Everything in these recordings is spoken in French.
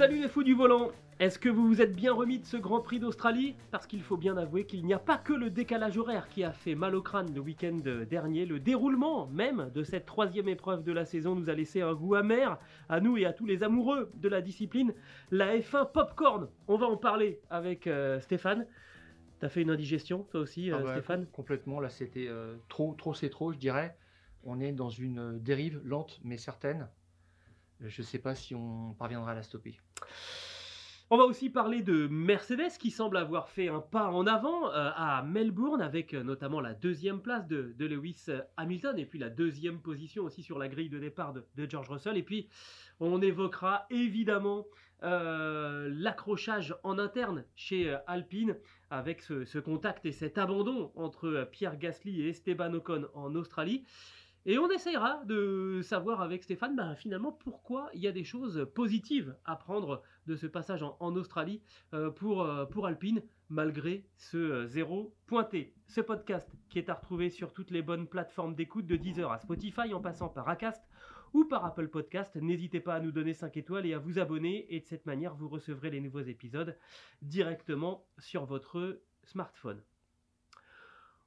Salut les fous du volant Est-ce que vous vous êtes bien remis de ce Grand Prix d'Australie? Parce qu'il faut bien avouer qu'il n'y a pas que le décalage horaire qui a fait mal au crâne le week-end dernier, le déroulement même de cette troisième épreuve de la saison nous a laissé un goût amer à nous et à tous les amoureux de la discipline. La F1 Popcorn, on va en parler avec euh, Stéphane. T'as fait une indigestion toi aussi Ah euh, bah, Stéphane? Complètement, là c'était euh, trop, trop c'est trop, je dirais. On est dans une dérive lente mais certaine. Euh, Je ne sais pas si on parviendra à la stopper. On va aussi parler de Mercedes qui semble avoir fait un pas en avant euh, à Melbourne avec euh, notamment la deuxième place de, Lewis Hamilton et puis la deuxième position aussi sur la grille de départ de, George Russell. Et puis on évoquera évidemment euh, l'accrochage en interne chez euh, Alpine avec ce, ce contact et cet abandon entre euh, Pierre Gasly et Esteban Ocon en Australie. Et on essayera de savoir avec Stéphane ben, finalement pourquoi il y a des choses positives à prendre de ce passage en, Australie euh, pour, euh, pour Alpine malgré ce euh, zéro pointé. Ce podcast qui est à retrouver sur toutes les bonnes plateformes d'écoute de Deezer à Spotify en passant par Acast ou par Apple Podcast. N'hésitez pas à nous donner 5 étoiles et à vous abonner et de cette manière vous recevrez les nouveaux épisodes directement sur votre smartphone.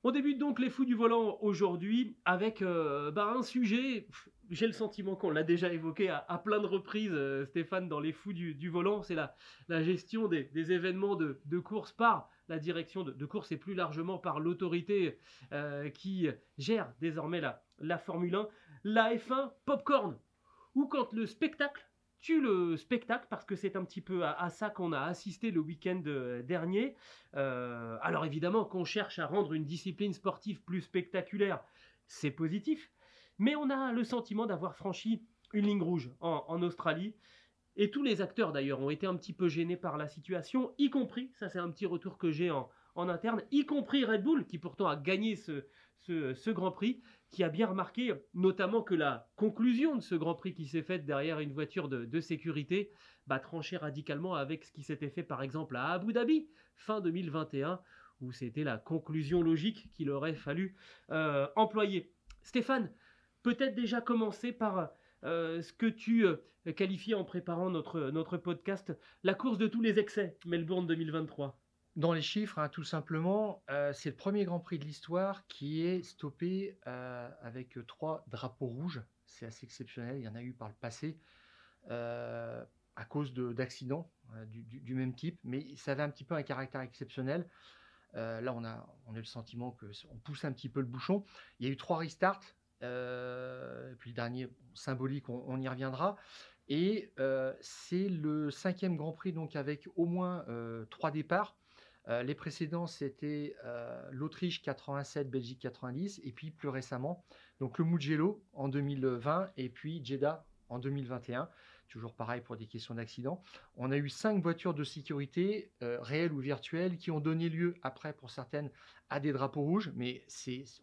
On débute donc les fous du volant aujourd'hui avec euh, bah, un sujet, j'ai le sentiment qu'on l'a déjà évoqué à, plein de reprises, euh, Stéphane, dans les fous du, volant, c'est la, gestion des, événements de, course par la direction de, de course et plus largement par l'autorité euh, qui gère désormais la, la Formule 1, la F1 Popcorn, ou quand le spectacle tue le spectacle parce que c'est un petit peu à, ça qu'on a assisté le week-end euh, dernier. Euh, alors évidemment qu'on cherche à rendre une discipline sportive plus spectaculaire, c'est positif, mais on a le sentiment d'avoir franchi une ligne rouge en, Australie. Et tous les acteurs d'ailleurs ont été un petit peu gênés par la situation, y compris, ça c'est un petit retour que j'ai en, interne, y compris Red Bull qui pourtant a gagné ce Grand Prix, qui a bien remarqué notamment que la conclusion de ce Grand Prix qui s'est faite derrière une voiture de, sécurité bah, tranchait radicalement avec ce qui s'était fait par exemple à Abu Dhabi fin 2021 où c'était la conclusion logique qu'il aurait fallu euh, employer. Stéphane, peut-être déjà commencer par euh, ce que tu euh, qualifies en préparant notre, notre podcast, la course de tous les excès, Melbourne 2023. Dans les chiffres, hein, tout simplement, euh, c'est le premier Grand Prix de l'histoire qui est stoppé euh, avec trois drapeaux rouges. C'est assez exceptionnel, il y en a eu par le passé euh, à cause de- d'accidents euh, du, même type, mais ça avait un petit peu un caractère exceptionnel. Euh, là, on a, on a le sentiment que c- on pousse un petit peu le bouchon. Il y a eu trois restarts, euh, puis le dernier symbolique, on, y reviendra. Et euh, c'est le cinquième Grand Prix, donc avec au moins euh, trois départs. Euh, les précédents, c'était euh, l'Autriche 87, Belgique 90, et puis plus récemment, donc le Mugello en 2020, et puis Jeddah en 2021. Toujours pareil pour des questions d'accident. On a eu cinq voitures de sécurité, euh, réelles ou virtuelles, qui ont donné lieu après, pour certaines, à des drapeaux rouges, mais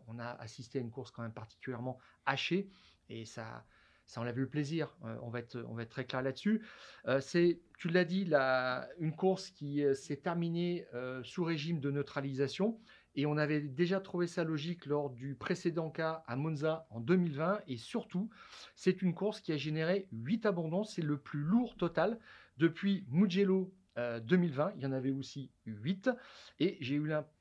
on a assisté à une course quand même particulièrement hachée, et ça, ça enlève le plaisir. Euh, on, va être, on va être très clair là-dessus. Euh, c'est, tu l'as dit, la- une course qui euh, s'est terminée sous régime de neutralisation. Et on avait déjà trouvé ça logique lors du précédent cas à Monza en 2020. Et surtout, c'est une course qui a généré 8 abandons. C'est le plus lourd total depuis Mugello euh, 2020. Il y en avait aussi 8. Et j'ai eu l'impression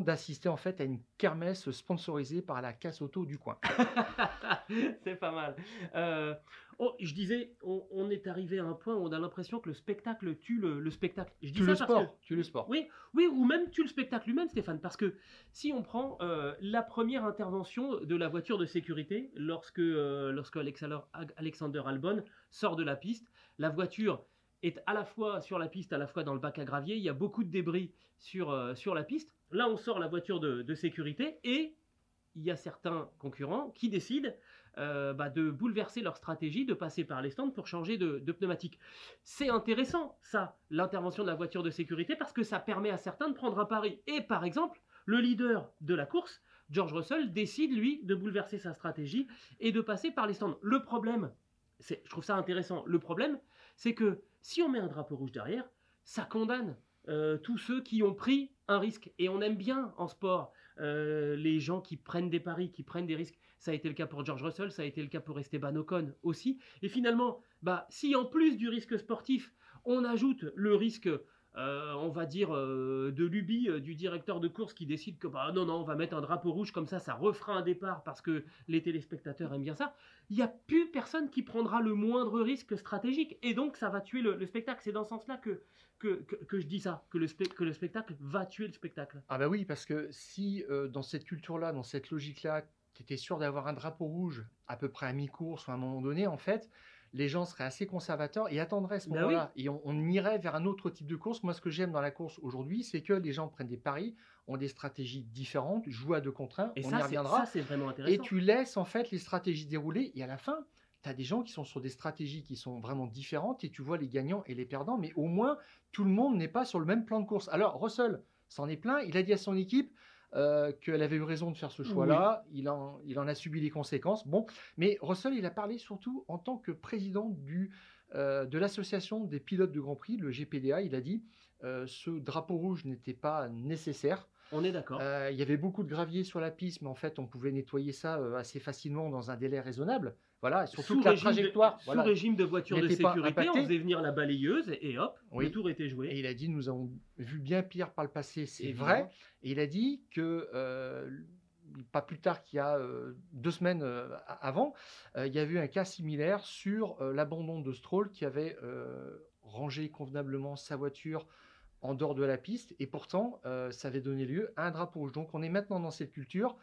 d'assister en fait à une kermesse sponsorisée par la casse auto du coin. c'est pas mal. Euh, oh, je disais, on, on est arrivé à un point où on a l'impression que le spectacle tue le, le spectacle. Je dis Tu ça le parce sport, que- tu le sport. Oui, oui, ou même tue le spectacle lui-même, Stéphane, parce que si on prend euh, la première intervention de la voiture de sécurité lorsque, euh, lorsque Alexander, Alexander Albon sort de la piste, la voiture est à la fois sur la piste, à la fois dans le bac à gravier. Il y a beaucoup de débris sur, euh, sur la piste. Là, on sort la voiture de, sécurité et il y a certains concurrents qui décident euh, bah, de bouleverser leur stratégie, de passer par les stands pour changer de, de pneumatique. C'est intéressant, ça, l'intervention de la voiture de sécurité, parce que ça permet à certains de prendre un pari. Et par exemple, le leader de la course, George Russell, décide, lui, de bouleverser sa stratégie et de passer par les stands. Le problème, je trouve ça intéressant, le problème, c'est que si on met un drapeau rouge derrière, ça condamne euh, tous ceux qui ont pris un risque. Et on aime bien en sport euh, les gens qui prennent des paris, qui prennent des risques. Ça a été le cas pour George Russell, ça a été le cas pour Esteban Ocon aussi. Et finalement, bah, si en plus du risque sportif, on ajoute le risque euh, on va dire, euh, de lubie euh, du directeur de course qui décide que bah, non, non, on va mettre un drapeau rouge comme ça, ça refera un départ parce que les téléspectateurs aiment bien ça. Il n'y a plus personne qui prendra le moindre risque stratégique et donc ça va tuer le, spectacle. C'est dans ce sens-là que que, je dis ça, que le, que le spectacle va tuer le spectacle. Ah bah oui, parce que si dans cette culture-là, dans cette logique-là, tu étais sûr d'avoir un drapeau rouge à peu près à mi-course ou à un moment donné, en fait, les gens seraient assez conservateurs et attendraient ce ben moment-là. Et on, irait vers un autre type de course. Moi, ce que j'aime dans la course aujourd'hui, c'est que les gens prennent des paris, ont des stratégies différentes, jouent à deux contre un. Et on ça, y reviendra. c'est vraiment intéressant. Et tu laisses en fait les stratégies dérouler. Et à la fin, tu as des gens qui sont sur des stratégies qui sont vraiment différentes et tu vois les gagnants et les perdants. Mais au moins, tout le monde n'est pas sur le même plan de course. Alors, Russell s'en est plein. Il a dit à son équipe euh, qu'elle avait eu raison de faire ce choix-là. Il, en, il en a subi les conséquences. Bon, mais Russell, il a parlé surtout en tant que président du, euh, de l'association des pilotes de Grand Prix, le GPDA. Il a dit euh, ce drapeau rouge n'était pas nécessaire. On est d'accord. il y avait beaucoup de gravier sur la piste, mais en fait, on pouvait nettoyer ça assez facilement dans un délai raisonnable. Voilà, surtout sous que la trajectoire. De, sous régime de voiture de sécurité, on faisait venir la balayeuse et hop, le tour était joué. Et il a dit nous avons vu bien pire par le passé, c'est vrai. Et il a dit que euh, pas plus tard qu'il y a euh, deux semaines euh, avant, il y a eu un cas similaire sur l'abandon de Stroll qui avait rangé convenablement sa voiture en dehors de la piste et pourtant ça avait donné lieu à un drapeau rouge. Donc on est maintenant dans cette culture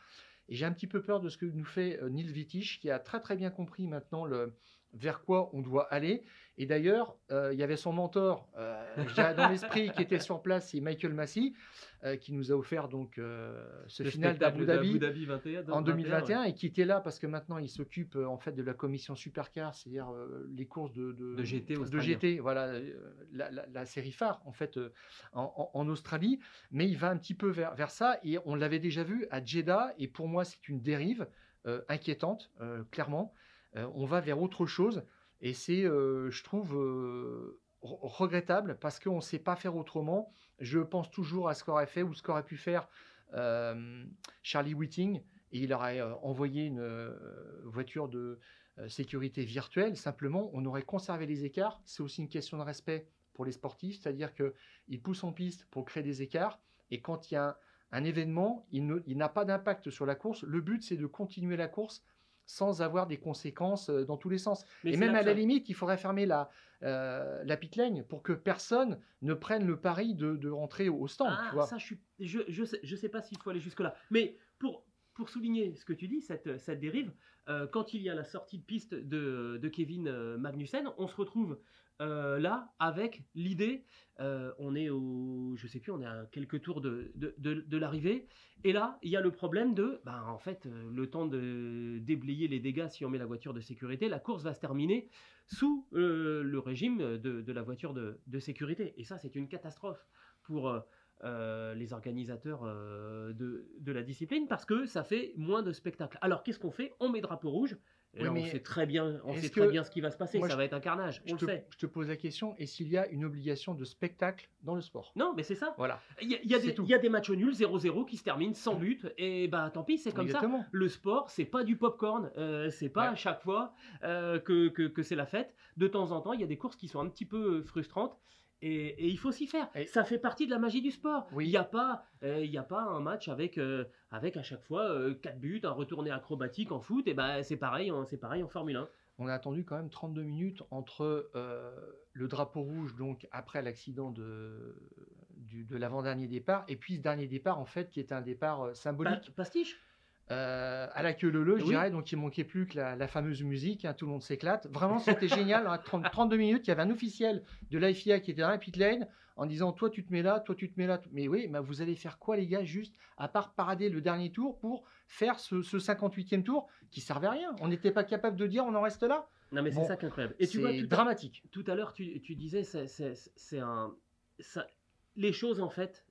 et j'ai un petit peu peur de ce que nous fait euh, Neil Wittich, qui a très très bien compris maintenant le, vers quoi on doit aller. Et d'ailleurs, euh, il y avait son mentor, euh, dans l'esprit, qui était sur place, c'est Michael Massey, euh, qui nous a offert donc ce final d'Abu Dhabi, en 2021 et qui était là parce que maintenant il s'occupe en fait de la commission Supercar, c'est-à-dire les courses de, de, GT, de GT, voilà, la, série phare en fait en, Australie. Mais il va un petit peu vers, vers ça et on l'avait déjà vu à Jeddah et pour moi c'est une dérive inquiétante, clairement. Euh, on va vers autre chose. Et c'est, euh, je trouve, euh, regrettable parce qu'on ne sait pas faire autrement. Je pense toujours à ce qu'aurait fait ou ce qu'aurait pu faire Charlie Whiting. Et il aurait envoyé une voiture de sécurité virtuelle. Simplement, on aurait conservé les écarts. C'est aussi une question de respect pour les sportifs, c'est-à-dire qu'ils poussent en piste pour créer des écarts. Et quand il y a un, événement, il n'a pas d'impact sur la course. Le but, c'est de continuer la course sans avoir des conséquences euh, dans tous les sens. et même à la limite, il faudrait fermer la, euh, la pit lane pour que personne ne prenne le pari de, rentrer au stand. Ah, ça, je, suis, je, je, sais, je sais pas s'il faut aller jusque-là. Mais pour, pour souligner ce que tu dis, cette, cette dérive, euh, quand il y a la sortie de piste de, de Kevin Magnussen, on se retrouve euh, là avec l'idée, euh, on est au, je sais plus, on est à quelques tours de, l'arrivée, et là il y a le problème de, ben, en fait, euh, le temps de déblayer les dégâts si on met la voiture de sécurité, la course va se terminer sous le régime de, la voiture de, sécurité, et ça c'est une catastrophe pour les organisateurs de, la discipline parce que ça fait moins de spectacles. Alors qu'est-ce qu'on fait? On met drapeau rouge on sait très bien, on sait très bien ce qui va se passer. ça va être un carnage. Je, te, je te pose la question est s'il y a une obligation de spectacle dans le sport? Non, mais c'est ça. Voilà. Il y, a, des matchs nuls 0-0 qui se terminent sans but. Et bah tant pis, c'est comme ça. Le sport, c'est pas du popcorn. Euh, c'est pas à chaque fois euh, que, que c'est la fête. De temps en temps, il y a des courses qui sont un petit peu frustrantes. Et, il faut s'y faire. Et ça fait partie de la magie du sport. Il n'y a, pas, euh, il a pas un match avec, euh, avec à chaque fois euh, 4 buts, un retourné acrobatique en foot. Et ben c'est pareil, c'est pareil en Formule 1. On a attendu quand même 32 minutes entre euh, le drapeau rouge, donc après l'accident de, de l'avant-dernier départ, et puis ce dernier départ, en fait, qui est un départ symbolique. pastiche euh, à la queue leu leu, je Oui. dirais. Donc, il manquait plus que la, la fameuse musique. hein, tout le monde s'éclate. Vraiment, c'était génial. À 30 32 minutes, il y avait un officiel de l'IFIA qui était dans la pit lane en disant Toi, tu te mets là, toi, tu te mets là. Mais oui, mais vous allez faire quoi, les gars, juste à part parader le dernier tour pour faire ce, ce 58e tour qui servait à rien? On n'était pas capable de dire On en reste là? Non, mais c'est ça qui est incroyable. Et tu vois, tout à- dramatique. tout à l'heure, tu, tu disais, c'est- c'est c'est un. ça- les choses, en fait,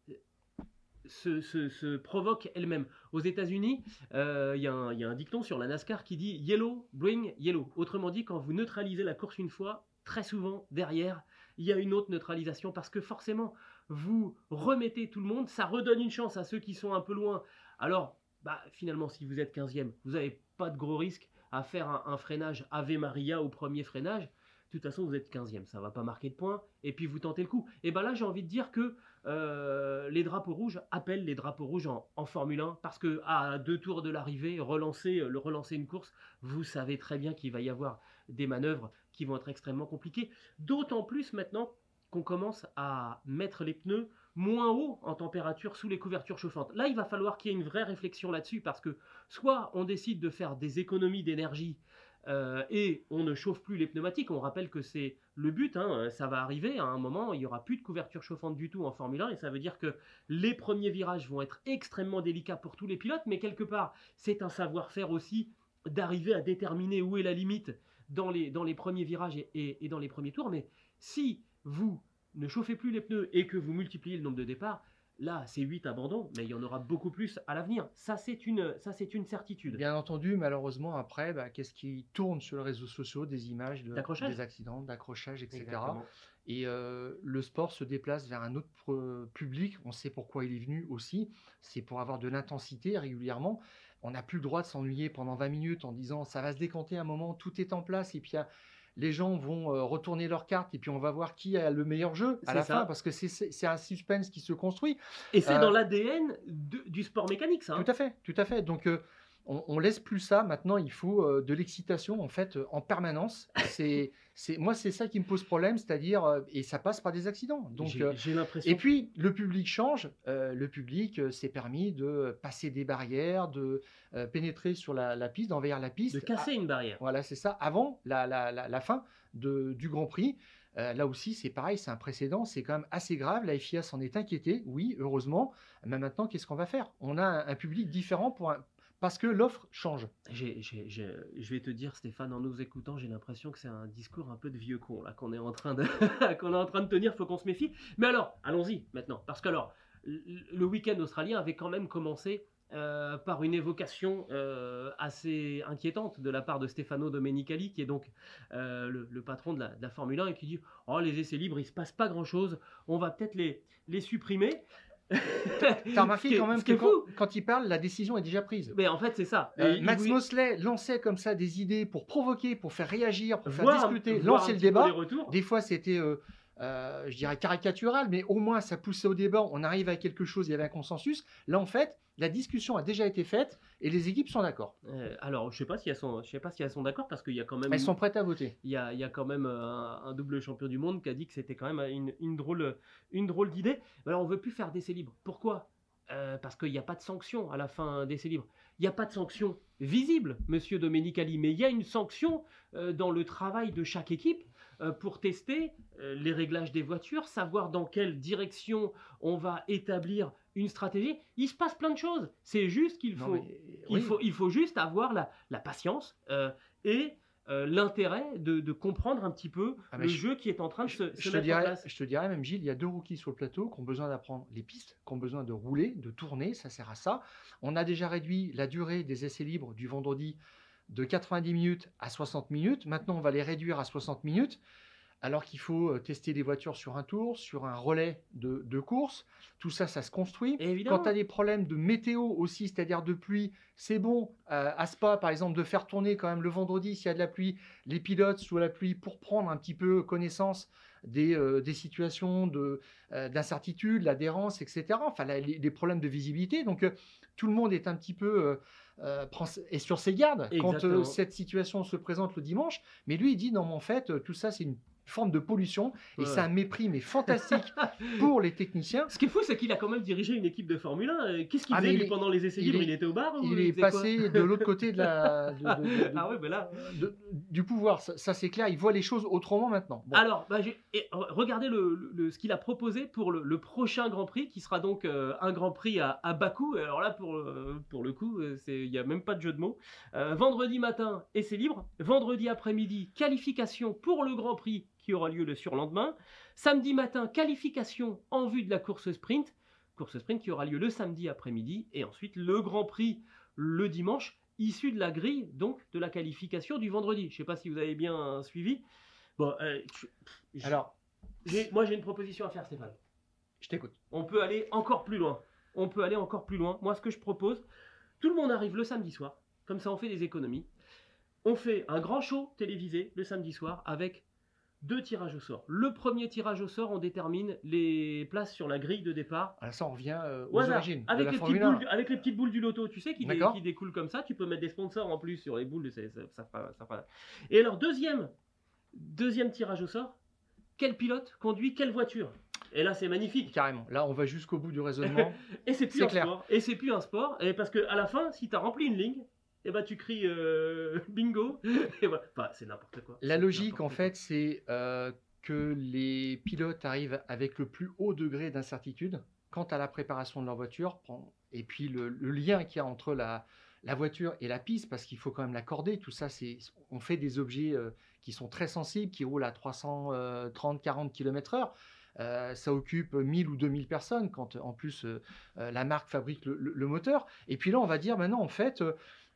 se, se- se provoquent elles-mêmes. Aux États-Unis, euh, il y, a un- dicton sur la NASCAR qui dit Yellow, bring yellow. Autrement dit, quand vous neutralisez la course une fois, très souvent, derrière, il y a une autre neutralisation parce que forcément, vous remettez tout le monde, ça redonne une chance à ceux qui sont un peu loin. Alors, bah, finalement, si vous êtes 15e, vous n'avez pas de gros risque à faire un, freinage Ave Maria au premier freinage. De toute façon, vous êtes 15e, ça va pas marquer de points, et puis vous tentez le coup. Et ben là, j'ai envie de dire que euh, les drapeaux rouges appellent les drapeaux rouges en, Formule 1, parce que à deux tours de l'arrivée, relancer, le relancer une course, vous savez très bien qu'il va y avoir des manœuvres qui vont être extrêmement compliquées. D'autant plus maintenant qu'on commence à mettre les pneus moins haut en température sous les couvertures chauffantes. Là, il va falloir qu'il y ait une vraie réflexion là-dessus, parce que soit on décide de faire des économies d'énergie euh, et on ne chauffe plus les pneumatiques. On rappelle que c'est le but, hein, ça va arriver à un moment, il n'y aura plus de couverture chauffante du tout en Formule 1 et ça veut dire que les premiers virages vont être extrêmement délicats pour tous les pilotes, mais quelque part, c'est un savoir-faire aussi d'arriver à déterminer où est la limite dans les, dans les premiers virages et dans les premiers tours. Mais si vous ne chauffez plus les pneus et que vous multipliez le nombre de départs, là, c'est 8 abandons, mais il y en aura beaucoup plus à l'avenir. Ça, c'est une, ça, c'est une certitude. Bien entendu, malheureusement, après, bah, qu'est-ce qui tourne sur les réseaux sociaux Des images de- des accidents, d'accrochage, etc. Exactement. Et euh, le sport se déplace vers un autre pro- public. On sait pourquoi il est venu aussi. C'est pour avoir de l'intensité régulièrement. On n'a plus le droit de s'ennuyer pendant 20 minutes en disant ça va se décanter un moment, tout est en place. Et puis il y a- les gens vont euh, retourner leurs cartes et puis on va voir qui a le meilleur jeu à la ça. fin parce que c'est- un suspense qui se construit. Et c'est Euh, dans l'ADN de- du sport mécanique, ça. hein. Tout à fait, tout à fait. Donc, euh, on, on laisse plus ça. Maintenant, il faut euh, de l'excitation en fait euh, en permanence. C'est, c'est, moi, c'est ça qui me pose problème, c'est-à-dire euh, et ça passe par des accidents. Donc, J'ai j'ai l'impression. et puis le public change. Le public s'est permis de passer des barrières, de pénétrer sur la, la piste, d'envahir la piste. de casser une barrière. Voilà, c'est ça. Avant la, la- la- la fin de- du Grand Prix, euh, là aussi, c'est pareil, c'est un précédent, c'est quand même assez grave. La FIA s'en est inquiétée, oui, heureusement. Mais maintenant, qu'est-ce qu'on va faire? On a un, un public différent pour un- parce que l'offre change. Je vais te dire, Stéphane, en nous écoutant, j'ai l'impression que c'est un discours un peu de vieux con là qu'on est en train de qu'on est en train de tenir. Faut qu'on se méfie. Mais alors, allons-y maintenant, parce que alors, le week-end australien avait quand même commencé. euh, par une évocation euh, assez inquiétante de la part de Stefano Domenicali, qui est donc euh, le, patron de la, Formule 1, et qui dit Oh, les essais libres, il se passe pas grand chose, on va peut-être les, les supprimer. T'as remarqué quand même que quand, il parle, la décision est déjà prise. Mais en fait, c'est ça. Euh, Max Mosley lançait comme ça des idées pour provoquer, pour faire réagir, pour faire voir discuter, lancer le débat. Des fois, c'était, euh, euh, je dirais, caricatural, mais au moins, ça poussait au débat. On arrive à quelque chose, il y avait un consensus. Là, en fait, la discussion a déjà été faite et les équipes sont d'accord. Euh, alors, je sais pas si elles sont, je sais pas si elles sont d'accord parce qu'il y a quand même, Elles sont prêtes à voter. il y a, il y a quand même euh, un, un double champion du monde qui a dit que c'était quand même une, une drôle, une drôle d'idée. Alors, on veut plus faire d'essais libres. Pourquoi? Euh, Parce qu'il n'y a pas de sanction à la fin d'essais libres. Il n'y a pas de sanction visible, Monsieur Domenicali, mais il y a une sanction euh, dans le travail de chaque équipe pour tester euh, les réglages des voitures, savoir dans quelle direction on va établir une stratégie. Il se passe plein de choses. C'est juste qu'il faut. mais, Il, oui. faut, il faut juste avoir la, la patience euh, et euh, l'intérêt de, de comprendre un petit peu Ah, le je- jeu qui est en train de se, se Je te, mettre en place. je te dirais même, Gilles, il y a deux rookies sur le plateau qui ont besoin d'apprendre les pistes, qui ont besoin de rouler, de tourner, ça sert à ça. On a déjà réduit la durée des essais libres du vendredi de 90 minutes à 60 minutes. Maintenant, on va les réduire à 60 minutes, alors qu'il faut euh, tester les voitures sur un tour, sur un relais de, de course. Tout ça, ça se construit. Quand tu as des problèmes de météo aussi, c'est-à-dire de pluie, c'est bon euh, à Spa, par exemple, de faire tourner quand même le vendredi s'il y a de la pluie, les pilotes sous la pluie pour prendre un petit peu connaissance des, euh, des situations de, euh, d'incertitude, l'adhérence, etc. Enfin, la- les, les problèmes de visibilité. Donc, euh, tout le monde est un petit peu euh, prend- est sur ses gardes quand euh, cette situation se présente le dimanche. Mais lui, il dit non, mais en fait, euh, tout ça, c'est une forme de pollution. Et Ouais. c'est un mépris, mais fantastique pour les techniciens. Ce qui est fou, c'est qu'il a quand même dirigé une équipe de Formule 1. Euh, Qu'est-ce qu'il Ah, faisait lui, pendant les essais libres? Il était au bar ou Il est passé de l'autre côté de la, de- de- de- de- Ah ouais, mais là. du pouvoir. Ça, ça, c'est clair. Il voit les choses autrement maintenant. Bon. Alors, bah, et, regardez le, le- ce qu'il a proposé pour le, le prochain Grand Prix, qui sera donc euh, un Grand Prix à, à Bakou. Alors là, pour, euh, pour le coup, euh, il n'y a même pas de jeu de mots. Euh, vendredi matin, essai libre. Vendredi après-midi, qualification pour le Grand Prix qui aura lieu le surlendemain. Samedi matin, qualification en vue de la course sprint. Course sprint qui aura lieu le samedi après-midi. Et ensuite, le Grand Prix le dimanche, issu de la grille donc de la qualification du vendredi. Je ne sais pas si vous avez bien suivi. Bon, euh, pff, Alors, j'ai- moi j'ai une proposition à faire, Stéphane. je t'écoute. On peut aller encore plus loin. On peut aller encore plus loin. Moi, ce que je propose, tout le monde arrive le samedi soir. Comme ça, on fait des économies. On fait un grand show télévisé le samedi soir avec deux tirages au sort. Le premier tirage au sort, on détermine les places sur la grille de départ. Alors, ça, on revient euh, Au aux origines avec, les petites 1. boules, du- avec les petites boules du loto, tu sais, qui, dé- qui découlent comme ça. Tu peux mettre des sponsors en plus sur les boules. ça, ça fera- ça fera- Et alors, deuxième, deuxième tirage au sort. Quel pilote conduit quelle voiture? Et là, c'est magnifique. Carrément. Là, on va jusqu'au bout du raisonnement. Et c'est plus un clair. sport. Et c'est plus un sport. Et parce que à la fin, si tu as rempli une ligne, et ben tu cries euh, bingo. Et c'est n'importe quoi. La logique, en fait, c'est euh, que les pilotes arrivent avec le plus haut degré d'incertitude quant à la préparation de leur voiture, et puis le, le lien qu'il y a entre la, la voiture et la piste, parce qu'il faut quand même l'accorder. Tout ça, c'est, on fait des objets euh, qui sont très sensibles, qui roulent à 330, 40 km/h. Euh, ça occupe 1000 ou 2000 personnes quand en plus euh, la marque fabrique le, le- le moteur. Et puis là, on va dire maintenant, en fait,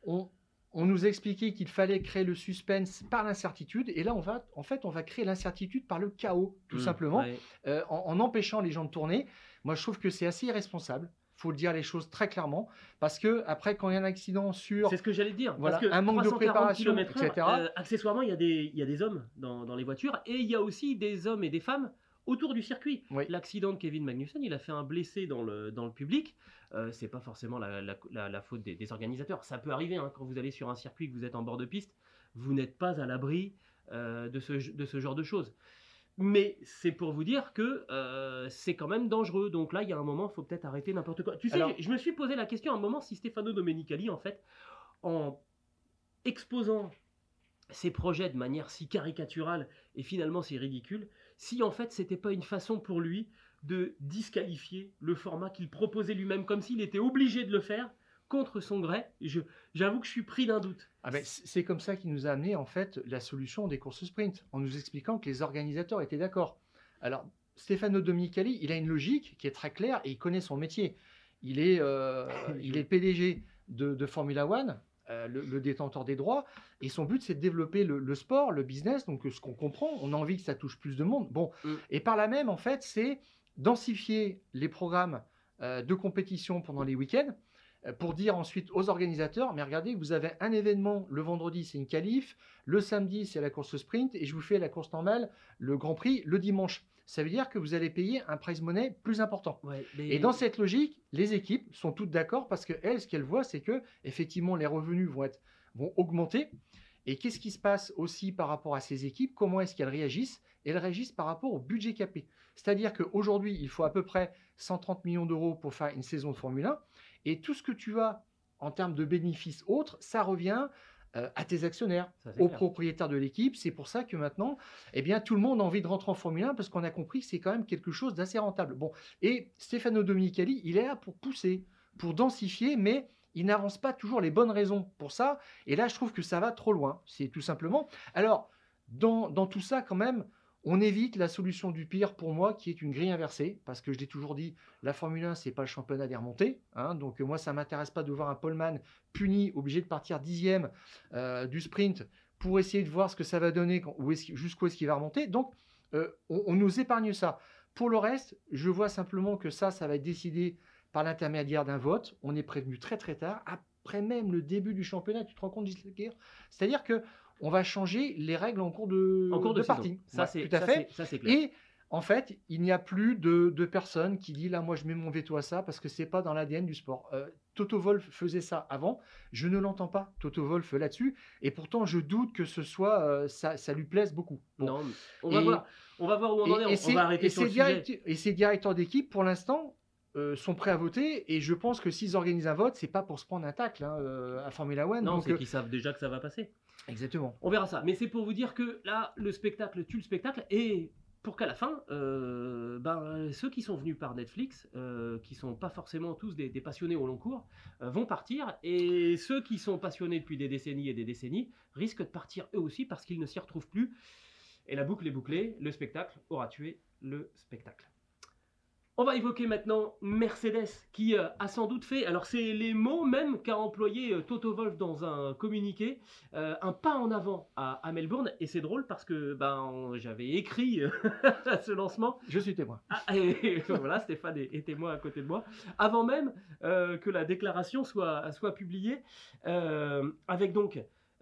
on, on nous a expliqué qu'il fallait créer le suspense par l'incertitude, et là, on va, en fait, on va créer l'incertitude par le chaos, tout Mmh, simplement, ouais. euh, en, en empêchant les gens de tourner. Moi, je trouve que c'est assez irresponsable. Faut le dire les choses très clairement, parce que après, quand il y a un accident sur C'est ce que j'allais te dire. Voilà, parce que un manque de 340 préparation, km/h, etc. euh, accessoirement, il y, a des, il y a des hommes dans, dans les voitures et il y a aussi des hommes et des femmes autour du circuit. Oui. L'accident de Kevin Magnussen, il a fait un blessé dans le, dans le public. Euh, c'est pas forcément la, la- la- la faute des, des organisateurs. Ça peut arriver hein, quand vous allez sur un circuit, que vous êtes en bord de piste, vous n'êtes pas à l'abri euh, de, ce, de ce genre de choses. Mais c'est pour vous dire que euh, c'est quand même dangereux. Donc là, il y a un moment, il faut peut-être arrêter n'importe quoi. Tu sais, Alors- je me suis posé la question à un moment si Stefano Domenicali, en fait, en exposant ses projets de manière si caricaturale et finalement c'est ridicule, si en fait c'était pas une façon pour lui de disqualifier le format qu'il proposait lui-même, comme s'il était obligé de le faire contre son gré. J'avoue que je suis pris d'un doute. Ah ben, c'est comme ça qu'il nous a amené en fait la solution des courses sprint, en nous expliquant que les organisateurs étaient d'accord. Alors, Stefano Domenicali, il a une logique qui est très claire et il connaît son métier. Il est, euh, il est PDG de, de Formula One, euh, le, le détenteur des droits, et son but c'est de développer le, le sport, le business, donc ce qu'on comprend, on a envie que ça touche plus de monde. Bon, Mm. et par là même, en fait, c'est densifier les programmes euh, de compétition pendant les week-ends euh, pour dire ensuite aux organisateurs, mais regardez, vous avez un événement le vendredi, c'est une qualif, le samedi, c'est la course sprint, et je vous fais la course normale, le Grand Prix, le dimanche. Ça veut dire que vous allez payer un prize money plus important. Ouais, mais- Et dans cette logique, les équipes sont toutes d'accord parce que elles, ce qu'elles voient, c'est que effectivement les revenus vont être vont augmenter. Et qu'est-ce qui se passe aussi par rapport à ces équipes? Comment est-ce qu'elles réagissent? Elles réagissent par rapport au budget capé. C'est-à-dire qu'aujourd'hui, il faut à peu près 130 millions d'euros pour faire une saison de Formule 1. Et tout ce que tu as en termes de bénéfices autres, ça revient euh, à tes actionnaires, Ça, aux clair. propriétaires de l'équipe. C'est pour ça que maintenant, eh bien, tout le monde a envie de rentrer en Formule 1 parce qu'on a compris que c'est quand même quelque chose d'assez rentable. Bon, et Stefano Domenicali, il est là pour pousser, pour densifier, mais il n'avance pas toujours les bonnes raisons pour ça. Et là, je trouve que ça va trop loin. C'est tout simplement. Alors, dans, dans tout ça, quand même, on évite la solution du pire pour moi, qui est une grille inversée, parce que je l'ai toujours dit, la Formule 1, c'est pas le championnat des remontées. hein. donc euh, moi, ça m'intéresse pas de voir un Poleman puni, obligé de partir dixième euh, du sprint pour essayer de voir ce que ça va donner, jusqu'où est-ce qu'il va remonter. Donc, euh, on, nous épargne ça. Pour le reste, je vois simplement que ça, ça va être décidé par l'intermédiaire d'un vote. On est prévenu très très tard, après même le début du championnat. Tu te rends compte, C'est-à-dire que on va changer les règles en cours de, en cours de, saison. partie. Ça, Ouais, c'est tout à ça, fait. ça, clair. Et En fait, il n'y a plus de, de personne qui dit là, moi, je mets mon veto à ça parce que c'est pas dans l'ADN du sport. Euh, Toto Wolf faisait ça avant. Je ne l'entends pas, Toto Wolf là-dessus. Et pourtant, je doute que ce soit euh, ça, ça lui plaise beaucoup. Bon. Non, on va Et- voir. On va voir où on en est. On- va arrêter et sur sujet. et ces directeurs d'équipe, pour l'instant, euh, sont prêts à voter. Et je pense que s'ils organisent un vote, c'est pas pour se prendre un tacle hein, euh, à Formula One. Non, c'est qu'ils savent déjà que ça va passer. Exactement. On verra ça. Mais c'est pour vous dire que là, le spectacle tue le spectacle. Et pour qu'à la fin, euh, ben, ceux qui sont venus par Netflix, euh, qui sont pas forcément tous des, passionnés au long cours, euh, vont partir. Et ceux qui sont passionnés depuis des décennies et des décennies risquent de partir eux aussi parce qu'ils ne s'y retrouvent plus. Et la boucle est bouclée. Le spectacle aura tué le spectacle. On va évoquer maintenant Mercedes qui euh, a sans doute fait, alors c'est les mots même qu'a employé euh, Toto Wolff dans un communiqué, euh, un pas en avant à, à Melbourne. Et c'est drôle parce que ben, j'avais écrit ce lancement. Je suis témoin. Ah, et voilà, Stéphane est, est témoin à côté de moi. Avant même que la déclaration soit, soit publiée, avec donc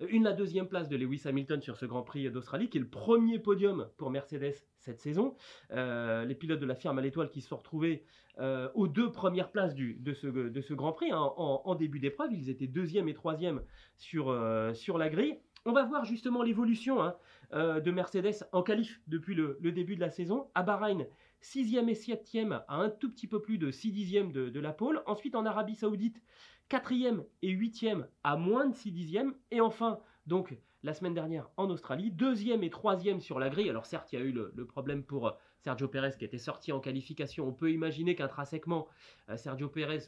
une la deuxième place de Lewis Hamilton sur ce Grand Prix d'Australie, qui est le premier podium pour Mercedes cette saison. Euh, les pilotes de la firme à l'étoile qui se sont retrouvés euh, aux deux premières places de, ce, Grand Prix hein, en, début d'épreuve. Ils étaient deuxième et troisième sur, euh, sur la grille. On va voir justement l'évolution hein, euh, de Mercedes en qualif depuis le, début de la saison. À Bahreïn, sixième et septième à un tout petit peu plus de 6 dixièmes de, de la pole. Ensuite en Arabie Saoudite, quatrième et huitième à moins de 6 dixièmes. Et enfin, donc la semaine dernière en Australie, deuxième et troisième sur la grille. Alors certes, il y a eu le, le problème pour euh, Sergio Pérez qui était sorti en qualification. On peut imaginer qu'intrinsèquement, euh, Sergio Pérez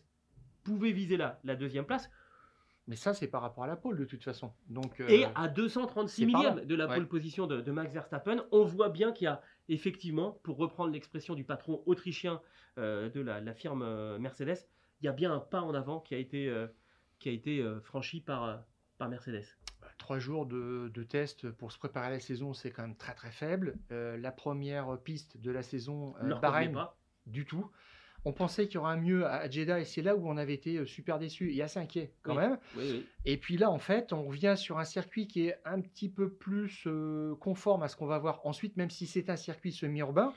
pouvait viser la, la deuxième place. Mais ça, c'est par rapport à la pole de toute façon. Donc, euh, Et à 236 c'est par là. millièmes de la Ouais. pole position de, de Max Verstappen, on voit bien qu'il y a effectivement, pour reprendre l'expression du patron autrichien euh, de la, la firme Mercedes, il y a bien un pas en avant qui a été, euh, qui a été euh, franchi par, euh, par Mercedes. Trois jours de, de test pour se préparer à la saison, c'est quand même très très faible. La première piste de la saison, Bahreïn, pas. du tout. On pensait qu'il y aurait un mieux à Jeddah et c'est là où on avait été super déçus et assez inquiets quand Oui. même. Oui, oui. Et puis là, en fait, on revient sur un circuit qui est un petit peu plus euh, conforme à ce qu'on va voir ensuite, même si c'est un circuit semi-urbain.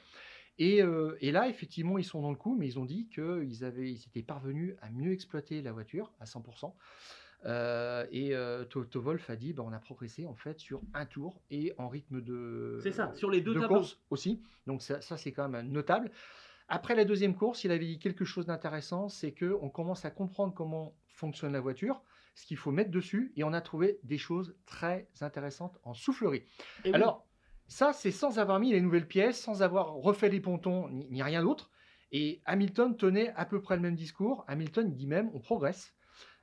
Et, euh, et là, effectivement, ils sont dans le coup, mais ils ont dit qu'ils avaient, ils étaient parvenus à mieux exploiter la voiture à 100%. Euh, et euh, Toto Wolff a dit, bah, on a progressé en fait sur un tour et en rythme de, C'est ça, sur les deux de tableaux. course aussi. Donc ça, ça, c'est quand même notable. Après la deuxième course, il avait dit quelque chose d'intéressant, c'est que on commence à comprendre comment fonctionne la voiture, ce qu'il faut mettre dessus, et on a trouvé des choses très intéressantes en soufflerie. Et oui, Alors, ça, c'est sans avoir mis les nouvelles pièces, sans avoir refait les pontons, ni, rien d'autre. Et Hamilton tenait à peu près le même discours. Hamilton il dit même, on progresse.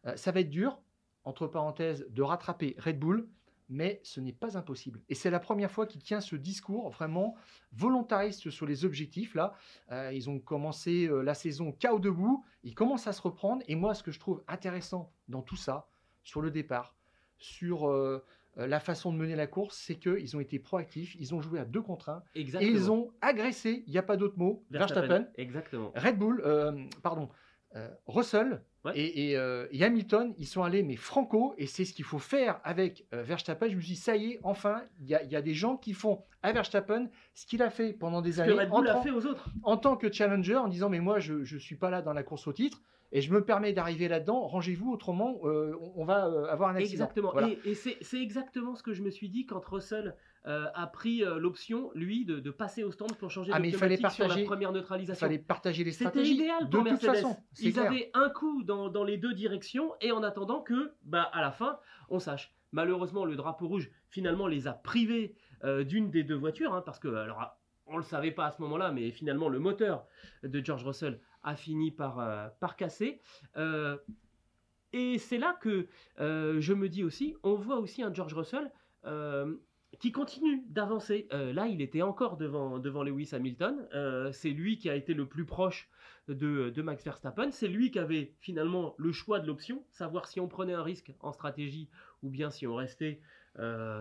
Euh, ça va être dur, entre parenthèses, de rattraper Red Bull, mais ce n'est pas impossible. Et c'est la première fois qu'il tient ce discours vraiment volontariste sur les objectifs. Là, Euh, ils ont commencé euh, la saison KO debout, ils commencent à se reprendre. Et moi, ce que je trouve intéressant dans tout ça, sur le départ, sur euh, la façon de mener la course, c'est qu'ils ont été proactifs, ils ont joué à deux contre un, et exactement. ils ont agressé, il n'y a pas d'autre mot, Verstappen, Exactement. Red Bull, euh, pardon, euh, Russell Ouais. et, et, et Hamilton, ils sont allés mais franco, et c'est ce qu'il faut faire avec Verstappen. Je me suis dit, ça y est, enfin, il y, a- il y a des gens qui font à Verstappen ce qu'il a fait pendant des Ce que années en, a fait aux autres. en tant que challenger, en disant, mais moi, je ne suis pas là dans la course au titre, et je me permets d'arriver là-dedans, rangez-vous, autrement, euh, on, on va euh, avoir un accident. Exactement. Voilà. Et, et c'est exactement ce que je me suis dit quand Russell euh, a pris l'option, lui, de, de passer au stand pour changer Ah, mais il fallait d'automatique sur la partager- première Il neutralisation. fallait partager les C'était stratégies. idéal de pour toute Mercedes. façon, c'est Ils clair. avaient un coup dans, dans les deux directions et en attendant que, bah, à la fin, on sache. Malheureusement, le drapeau rouge finalement les a privés d'une des deux voitures, hein, parce que alors on le savait pas à ce moment-là, mais finalement le moteur de George Russell a fini par, euh, par casser. Euh, et c'est là que euh, je me dis aussi, on voit aussi un George Russell qui continue d'avancer. Là, il était encore devant, devant Lewis Hamilton. C'est lui qui a été le plus proche de, de Max Verstappen. C'est lui qui avait finalement le choix de l'option, savoir si on prenait un risque en stratégie ou bien si on restait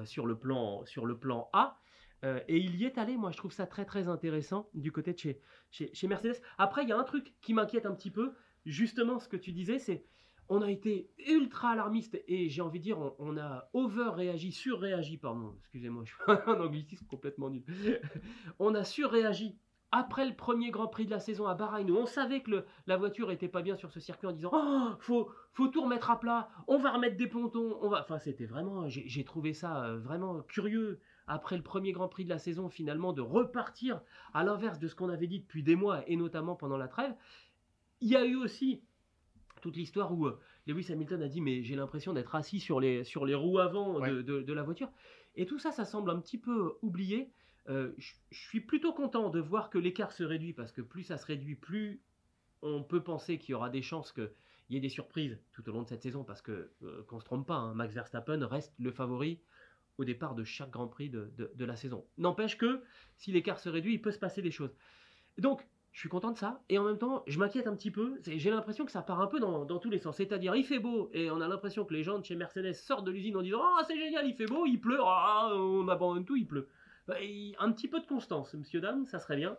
sur, le plan, sur le plan A. Euh, et il y est allé, moi je trouve ça très très intéressant du côté de chez, chez, chez Mercedes. Après, il y a un truc qui m'inquiète un petit peu, justement ce que tu disais, c'est on a été ultra alarmiste et j'ai envie de dire, on, a over-réagi, sur-réagi, pardon, excusez-moi, je suis un anglicisme complètement nul. on a surréagi après le premier Grand Prix de la saison à Bahreïn, où on savait que la voiture était pas bien sur ce circuit en disant oh, faut, faut tout remettre à plat, on va remettre des pontons, on va. Enfin, c'était vraiment, j'ai j'ai trouvé ça euh, vraiment curieux après le premier Grand Prix de la saison finalement de repartir à l'inverse de ce qu'on avait dit depuis des mois et notamment pendant la trêve. Il y a eu aussi toute l'histoire où euh, Lewis Hamilton a dit mais j'ai l'impression d'être assis sur les, sur les roues avant de- Ouais. de, de la voiture. Et tout ça, ça semble un petit peu oublié. Euh, je je suis plutôt content de voir que l'écart se réduit parce que plus ça se réduit, plus on peut penser qu'il y aura des chances qu'il y ait des surprises tout au long de cette saison parce que, euh, qu'on se trompe pas, hein, Max Verstappen reste le favori au départ de chaque Grand Prix de, de- de la saison. N'empêche que si l'écart se réduit, il peut se passer des choses. Donc, je suis content de ça et en même temps, je m'inquiète un petit peu. J'ai l'impression que ça part un peu dans, dans tous les sens. C'est-à-dire, il fait beau et on a l'impression que les gens de chez Mercedes sortent de l'usine en disant Ah, c'est génial, il fait beau, il pleut, ah, on abandonne tout, il pleut. Bah, et un petit peu de constance, monsieur, dame, ça serait bien.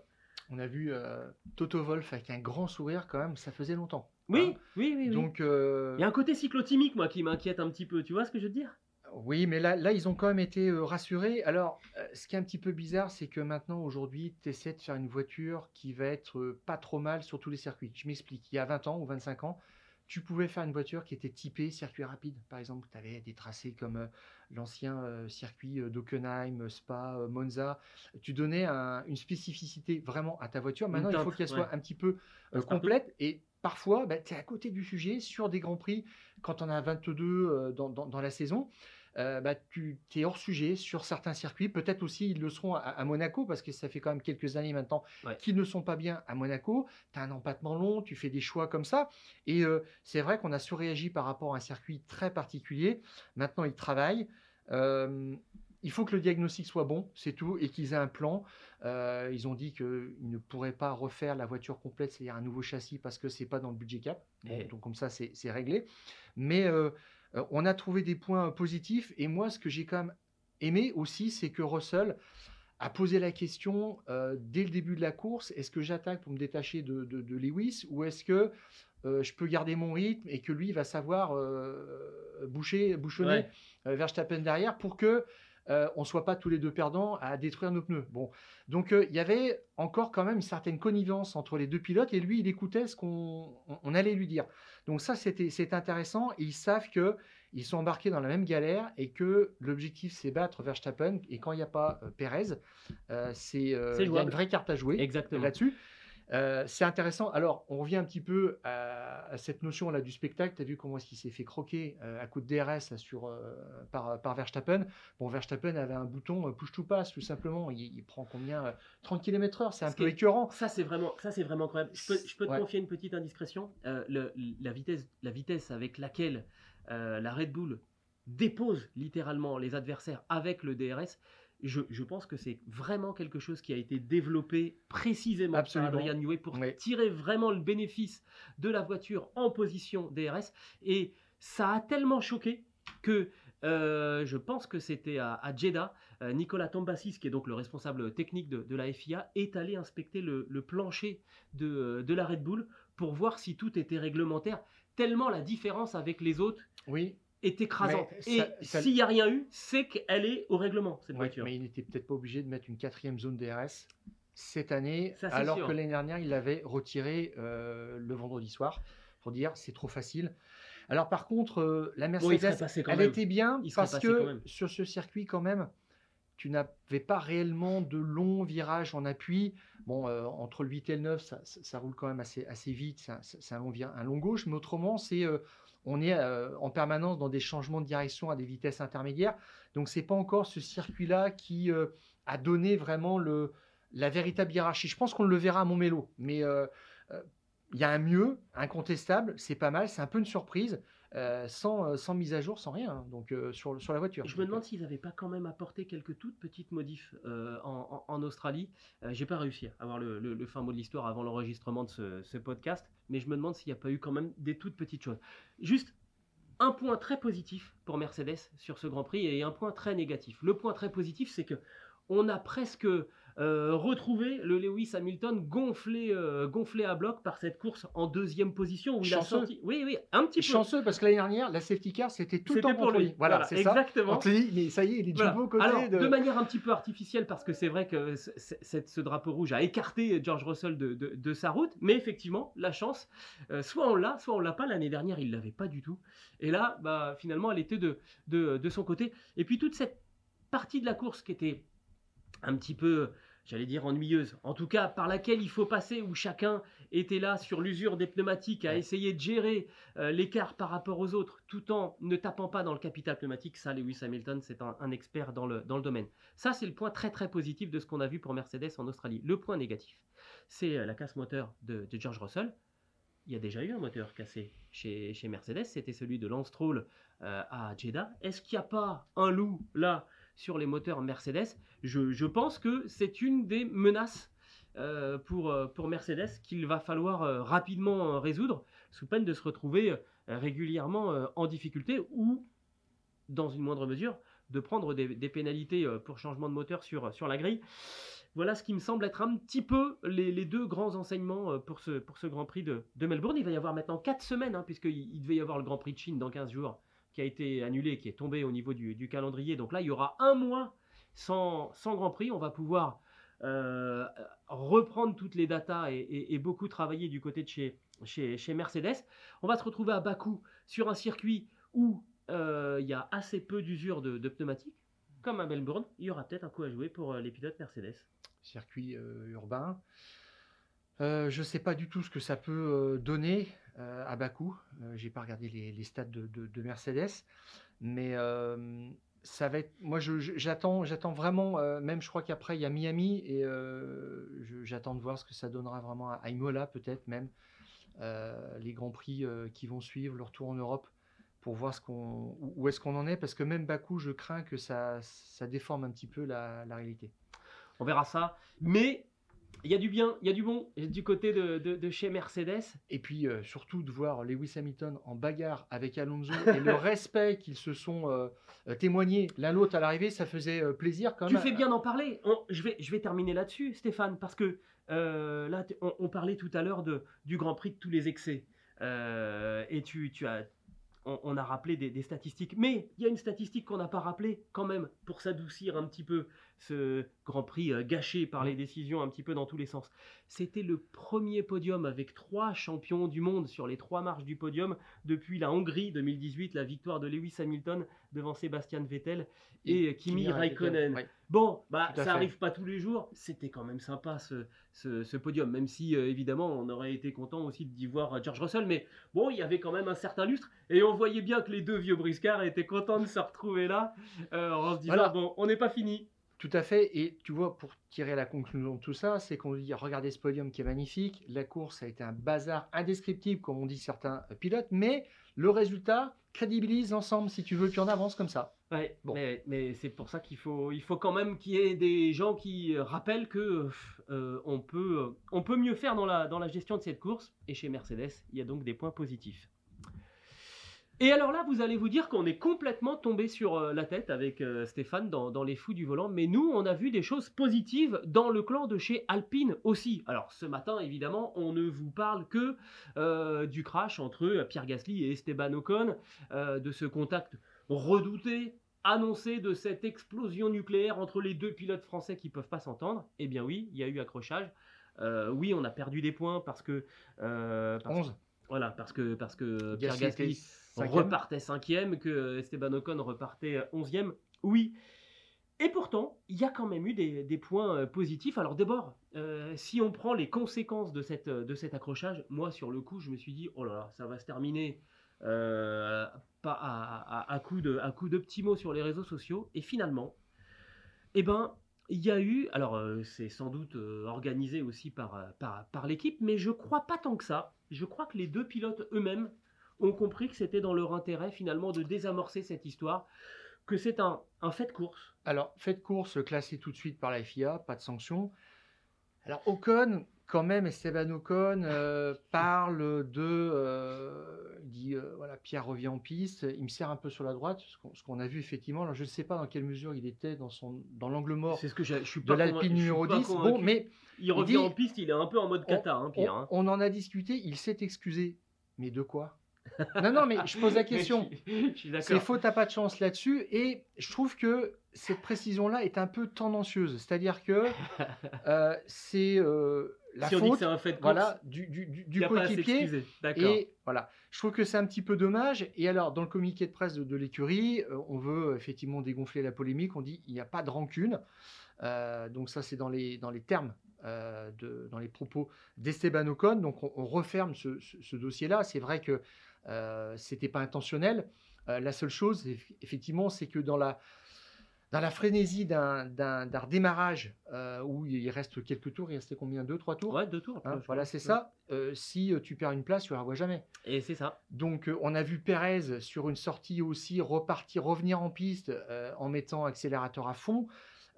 On a vu euh, Toto Wolf avec un grand sourire quand même, ça faisait longtemps. Oui, hein. oui, oui. oui. Donc, euh, Il y a un côté cyclotimique, moi, qui m'inquiète un petit peu. Tu vois ce que je veux dire? Oui, mais là, là, ils ont quand même été euh, rassurés. Alors, euh, ce qui est un petit peu bizarre, c'est que maintenant, aujourd'hui, tu essaies de faire une voiture qui va être euh, pas trop mal sur tous les circuits. Je m'explique. Il y a 20 ans ou 25 ans, tu pouvais faire une voiture qui était typée circuit rapide. Par exemple, tu avais des tracés comme l'ancien circuit d'Hockenheim, Spa, Monza. Tu donnais un- une spécificité vraiment à ta voiture. Maintenant, il faut qu'elle soit un petit peu complète. Et parfois, tu es à côté du sujet sur des grands prix. Quand on a 22 euh, dans, dans- dans la saison, euh, bah, tu es hors sujet sur certains circuits. Peut-être aussi ils le seront à, à Monaco parce que ça fait quand même quelques années maintenant Ouais. qu'ils ne sont pas bien à Monaco. Tu as un empattement long, tu fais des choix comme ça. Et euh, c'est vrai qu'on a surréagi par rapport à un circuit très particulier. Maintenant, ils travaillent. Euh, il faut que le diagnostic soit bon, c'est tout, et qu'ils aient un plan. Euh, ils ont dit qu'ils ne pourraient pas refaire la voiture complète, c'est-à-dire un nouveau châssis, parce que c'est pas dans le budget cap. Bon, Eh. donc comme ça, c'est c'est réglé. Mais euh, euh, on a trouvé des points positifs. Et moi, ce que j'ai quand même aimé aussi, c'est que Russell a posé la question euh, dès le début de la course est-ce que j'attaque pour me détacher de, de- de Lewis ou est-ce que euh, je peux garder mon rythme et que lui va savoir boucher, bouchonner Ouais. Verstappen derrière pour que euh, on soit pas tous les deux perdants à détruire nos pneus. Bon, donc euh, il y avait encore quand même une certaine connivence entre les deux pilotes et lui il écoutait ce qu'on on- on allait lui dire. Donc ça c'était c'est intéressant et ils savent que ils sont embarqués dans la même galère et que l'objectif c'est battre Verstappen et quand il n'y a pas euh, Perez, euh, c'est il y a une vraie carte à jouer là-dessus. Euh, c'est intéressant. Alors, on revient un petit peu à, à cette notion-là du spectacle. Tu as vu comment est-ce qu'il s'est fait croquer euh, à coup de DRS là, sur, euh, par, par Verstappen. Bon, Verstappen avait un bouton push to pass, tout simplement. Il, il prend combien euh, 30 km/h, c'est un Ce peu écœurant. Ça, c'est vraiment, ça, c'est vraiment incroyable. Je peux, je peux te Ouais. confier une petite indiscrétion. Le- la, vitesse, la vitesse avec laquelle la Red Bull dépose littéralement les adversaires avec le DRS, je, je pense que c'est vraiment quelque chose qui a été développé précisément Absolument. par Adrian Newey pour tirer vraiment le bénéfice de la voiture en position DRS. Et ça a tellement choqué que euh, je pense que c'était à, à Jeddah, euh, Nicolas Tombassis, qui est donc le responsable technique de, de la FIA, est allé inspecter le, le plancher de, euh, de la Red Bull pour voir si tout était réglementaire, tellement la différence avec les autres Oui, est écrasante. Et ça- s'il n'y a rien eu, c'est qu'elle est au règlement, cette Ouais, voiture. mais il n'était peut-être pas obligé de mettre une quatrième zone DRS cette année, Ça, alors sûr. que l'année dernière, il l'avait retiré euh, le vendredi soir pour dire c'est trop facile. Alors par contre, euh, la Bon, Mercedes, quand elle même. était bien Il parce que sur ce circuit quand même, tu n'avais pas réellement de longs virages en appui. Bon, euh, entre le 8 et le 9, ça, ça- ça roule quand même assez, assez vite, c'est un, un long, un long gauche, mais autrement, c'est euh, on est euh, en permanence dans des changements de direction à des vitesses intermédiaires. Donc c'est pas encore ce circuit-là qui euh, a donné vraiment le, la véritable hiérarchie. Je pense qu'on le verra à Montmélo, mais euh, il y a un mieux, incontestable, c'est pas mal, c'est un peu une surprise, euh, sans, euh, sans mise à jour, sans rien, hein, donc euh, sur, sur la voiture. Je me demande s'ils n'avaient pas quand même apporté quelques toutes petites modifs euh, en, en- en Australie. J'ai pas réussi à avoir le, le- le fin mot de l'histoire avant l'enregistrement de ce, ce podcast, mais je me demande s'il n'y a pas eu quand même des toutes petites choses. Juste un point très positif pour Mercedes sur ce Grand Prix et un point très négatif. Le point très positif, c'est que on a presque euh, retrouver le Lewis Hamilton gonflé, euh, gonflé à bloc par cette course en deuxième position où il a sorti. Oui, oui, un petit peu. Chanceux parce que l'année dernière, la safety car, c'était tout le temps pour lui. Voilà, c'est exactement. Ça. mais ça y est, il est voilà. du beau côté. Alors, de... manière un petit peu artificielle parce que c'est vrai que ce drapeau rouge a écarté George Russell de, de, sa route, mais effectivement, la chance, euh, soit on l'a, soit on l'a pas. L'année dernière, il l'avait pas du tout. Et là, bah, finalement, elle était de, de, de son côté. Et puis toute cette partie de la course qui était un petit peu, j'allais dire ennuyeuse, en tout cas par laquelle il faut passer, où chacun était là sur l'usure des pneumatiques à essayer de gérer euh, l'écart par rapport aux autres, tout en ne tapant pas dans le capital pneumatique. Ça, Lewis Hamilton, c'est un, expert dans le, dans le domaine. Ça, c'est le point très très positif de ce qu'on a vu pour Mercedes en Australie. Le point négatif, c'est euh, la casse moteur de, George Russell. Il y a déjà eu un moteur cassé chez, chez Mercedes, c'était celui de Lance Stroll euh, à Jeddah. Est-ce qu'il n'y a pas un loup là sur les moteurs Mercedes. Je, pense que c'est une des menaces euh, pour, euh, pour Mercedes qu'il va falloir euh, rapidement résoudre, sous peine de se retrouver régulièrement en difficulté ou, dans une moindre mesure, de prendre des, pénalités pour changement de moteur sur, sur la grille. Voilà ce qui me semble être un petit peu les, deux grands enseignements pour ce, pour ce Grand Prix de, Melbourne. Il va y avoir maintenant 4 semaines, hein, puisqu'il devait y avoir le Grand Prix de Chine dans 15 jours qui a été annulé, qui est tombé au niveau du, calendrier. Donc là, il y aura un mois sans, Grand Prix. On va pouvoir euh, reprendre toutes les datas et, beaucoup travailler du côté de chez, Mercedes. On va se retrouver à Bakou sur un circuit où euh, il y a assez peu d'usure de, pneumatiques. Comme à Melbourne, il y aura peut-être un coup à jouer pour euh, les pilotes Mercedes. Circuit urbain. Je ne sais pas du tout ce que ça peut donner. Euh, à Bakou. Euh, j'ai pas regardé les, stats de, Mercedes, mais euh, ça va être. Moi, j'attends, j'attends vraiment. même, je crois qu'après il y a Miami et j'attends de voir ce que ça donnera vraiment à Imola, peut-être même les grands prix qui vont suivre, le retour en Europe pour voir où est-ce qu'on en est, parce que même Bakou, je crains que ça, ça déforme un petit peu la, la réalité. On verra ça. Mais il y a du bien, il y a du bon du côté de, chez Mercedes. Et puis euh, surtout de voir Lewis Hamilton en bagarre avec Alonso et le respect qu'ils se sont euh, euh, témoignés l'un l'autre à l'arrivée, ça faisait plaisir quand même. Tu fais bien d'en parler. je, vais, je vais terminer là-dessus, Stéphane, parce que là, on, parlait tout à l'heure du Grand Prix de tous les excès. et tu, tu as on, a rappelé des, statistiques, mais il y a une statistique qu'on n'a pas rappelée quand même pour s'adoucir un petit peu ce Grand Prix euh, gâché par les décisions un petit peu dans tous les sens. C'était le premier podium avec trois champions du monde sur les trois marches du podium depuis la Hongrie 2018, la victoire de Lewis Hamilton devant Sébastien Vettel et, Kimi, Raikkonen. Bon, bah ça arrive pas tous les jours. C'était quand même sympa ce, ce, podium, même si euh, évidemment on aurait été content aussi d'y voir euh, George Russell, mais bon, il y avait quand même un certain lustre et on voyait bien que les deux vieux briscards étaient contents de se retrouver là en se disant bon, on n'est pas fini. Tout à fait. Et tu vois, pour tirer la conclusion de tout ça, c'est qu'on dit regardez ce podium qui est magnifique. La course a été un bazar indescriptible, comme on dit certains pilotes, mais le résultat crédibilise l'ensemble, si tu veux, puis on avance comme ça. Ouais, bon. mais, c'est pour ça qu'il faut, il faut quand même qu'il y ait des gens qui rappellent que euh, on, peut, on peut mieux faire dans la, dans la gestion de cette course. Et chez Mercedes, il y a donc des points positifs. Et alors là, vous allez vous dire qu'on est complètement tombé sur euh, la tête avec euh, Stéphane dans, les fous du volant, mais nous, on a vu des choses positives dans le clan de chez Alpine aussi. Alors ce matin, évidemment, on ne vous parle que euh, du crash entre Pierre Gasly et Esteban Ocon, de ce contact redouté, annoncé de cette explosion nucléaire entre les deux pilotes français qui peuvent pas s'entendre. Eh bien oui, il y a eu accrochage. oui, on a perdu des points parce que... 11 voilà, parce que, parce que Pierre Gasly repartait cinquième, que Esteban Ocon repartait onzième. Oui. Et pourtant, il y a quand même eu des, points euh, positifs. Alors d'abord, euh, si on prend les conséquences de, cette, de cet accrochage, moi sur le coup, je me suis dit, oh là là, ça va se terminer euh, pas à, coup de, à coup de petits mots sur les réseaux sociaux. Et finalement, eh ben, il y a eu, alors c'est sans doute organisé aussi par, par, par l'équipe, mais je crois pas tant que ça. Je crois que les deux pilotes eux-mêmes ont compris que c'était dans leur intérêt finalement de désamorcer cette histoire, que c'est un, fait de course. Alors, fait de course classé tout de suite par la FIA, pas de sanction. Alors, Ocon, quand même, Esteban Ocon euh, parle de. euh, il dit euh, voilà, Pierre revient en piste, il me sert un peu sur la droite, ce qu'on- a vu effectivement. Alors, je ne sais pas dans quelle mesure il était dans, son, dans l'angle mort ce que j'ai- je suis de l'Alpine numéro pas 10. Bon, mais il revient dit- en piste, il est un peu en mode kata, hein, on, Pierre. hein. on en a discuté, il s'est excusé. Mais de quoi? Non, non, mais je pose la question. je suis C'est faux, t'as pas de chance là-dessus. Et je trouve que cette précision-là est un peu tendancieuse. C'est-à-dire que euh, c'est euh, la si faute un fait voilà, du, du, du- coéquipier. Et voilà, je trouve que c'est un petit peu dommage. Et alors, dans le communiqué de presse de, de l'écurie, euh, on veut effectivement dégonfler la polémique. On dit il n'y a pas de rancune. Donc ça, c'est dans les, dans les termes, euh, de, dans les propos d'Esteban Ocon. Donc on, on referme ce, ce- ce dossier-là. C'est vrai que c'était pas intentionnel. Euh, la seule chose, eff- effectivement, c'est que dans la dans la frénésie d'un redémarrage euh, où il reste quelques tours, il restait combien? Deux, trois tours? Ouais, deux tours. Hein, Voilà, c'est ça. Euh, si euh, tu perds une place, tu la revois jamais. Et c'est ça. Donc, euh, on a vu Pérez sur une sortie aussi repartir, revenir en piste euh, en mettant accélérateur à fond.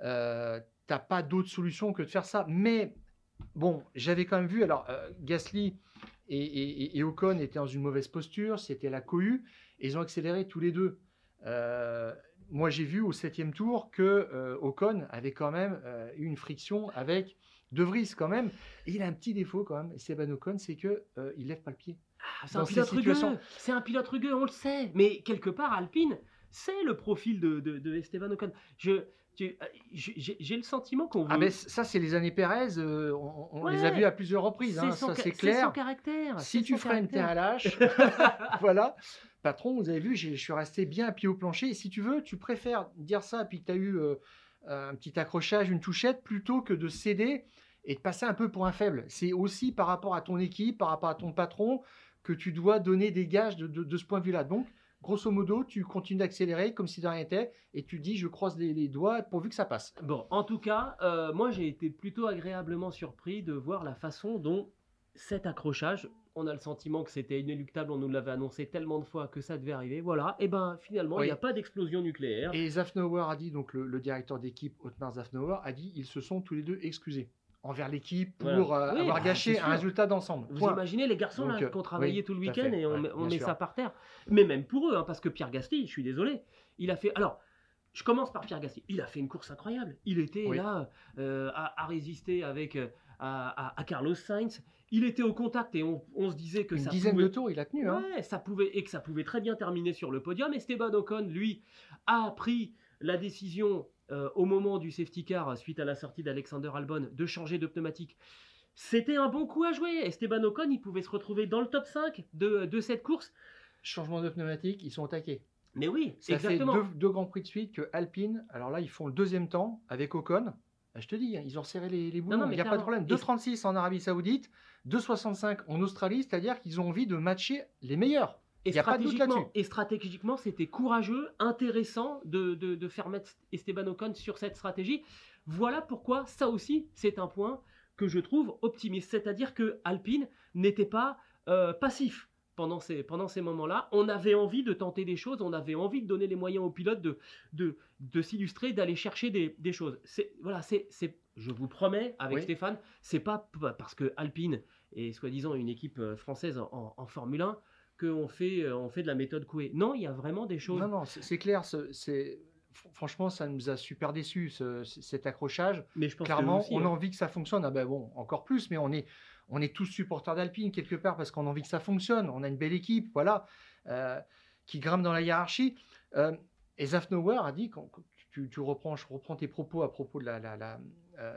Euh, T'as pas d'autre solution que de faire ça. Mais bon, j'avais quand même vu. Alors, euh, Gasly et, et- et Ocon étaient dans une mauvaise posture. C'était la cohue. Et ils ont accéléré tous les deux. Euh, moi, j'ai vu au septième tour que euh, Ocon avait quand même euh, eu une friction avec De Vries quand même. Et il a un petit défaut quand même, Esteban Ocon, c'est que euh, il lève pas le pied. Ah, c'est un pilote rugueux. C'est un pilote rugueux, on le sait. Mais quelque part, Alpine, c'est le profil de, de, de Esteban Ocon. Je, j'ai j'ai le sentiment qu'on veut. Ah ben ça c'est les années Pérez, euh, on, on les a vus à plusieurs reprises, hein, son ça c'est son clair. caractère. Si tu son freines, t'es un lâche. voilà. Patron, vous avez vu, je suis resté bien à pied au plancher. Et si tu veux, tu préfères dire ça, puis que tu as eu euh, un petit accrochage, une touchette, plutôt que de céder et de passer un peu pour un faible. C'est aussi par rapport à ton équipe, par rapport à ton patron, que tu dois donner des gages de, de- de ce point de vue-là. Donc, grosso modo, tu continues d'accélérer comme si de rien n'était, et tu dis, je croise les, les doigts pourvu que ça passe. Bon, en tout cas, euh, moi j'ai été plutôt agréablement surpris de voir la façon dont cet accrochage, on a le sentiment que c'était inéluctable, on nous l'avait annoncé tellement de fois que ça devait arriver. Voilà, et ben finalement, il n'y a pas d'explosion nucléaire. Et Zafnauer a dit, donc le, le directeur d'équipe, Otmar Zafnauer, a dit ils se sont tous les deux excusés envers l'équipe pour Voilà. euh, Oui, avoir bah, gâché un résultat d'ensemble. Vous Point. imaginez les garçons Donc, là euh, qui ont travaillé oui, tout le week-end et on, Ouais, met, on bien met sûr. ça par terre. Mais même pour eux, hein, parce que Pierre Gasly, je suis désolé, il a fait. Alors, je commence par Pierre Gasly. Il a fait une course incroyable. Il était Oui. là euh, à, à résister avec à, à- à Carlos Sainz. Il était au contact et on, on se disait que Une ça dizaine pouvait... de tours, il a tenu. Hein. Ouais, ça pouvait et que ça pouvait très bien terminer sur le podium. Esteban Ocon, lui, a pris la décision euh, au moment du safety car suite à la sortie d'Alexander Albon de changer de pneumatique. C'était un bon coup à jouer. Esteban Ocon, il pouvait se retrouver dans le top 5 de, de cette course. Changement de pneumatique, ils sont attaqués. Mais oui, Ça exactement. fait deux, deux grands prix de suite que Alpine, alors là, ils font le deuxième temps avec Ocon. Bah, je te dis, hein, ils ont serré les, les boulons, non, il n'y a pas de problème. 2,36 en Arabie Saoudite, 2,65 en Australie, c'est-à-dire qu'ils ont envie de matcher les meilleurs. Et y a pas de doute stratégiquement, là-dessus. et stratégiquement, c'était courageux, intéressant de, de- de faire mettre Esteban Ocon sur cette stratégie. Voilà pourquoi ça aussi, c'est un point que je trouve optimiste. C'est-à-dire que Alpine n'était pas euh, passif pendant ces, pendant ces moments-là. On avait envie de tenter des choses, on avait envie de donner les moyens aux pilotes de, de, de s'illustrer, d'aller chercher des, des choses. C'est, voilà, c'est, c'est, je vous promets, avec Oui. Stéphane, c'est pas parce que Alpine est soi-disant une équipe euh, française en, en- en Formule 1 qu'on fait, euh, on fait de la méthode Coué. Non, il y a vraiment des choses. Non, non, c'est clair. ce- c'est fr- Franchement, ça nous a super déçus, ce- cet accrochage. mais je pense Clairement, que aussi, on a hein. envie que ça fonctionne. Ah ben bon, encore plus, mais on est, on est tous supporters d'Alpine quelque part parce qu'on a envie que ça fonctionne. On a une belle équipe, voilà, euh, qui grimpe dans la hiérarchie. Euh, et Zafnauer a dit, quand, tu, tu reprends, je reprends tes propos à propos de la, la- la,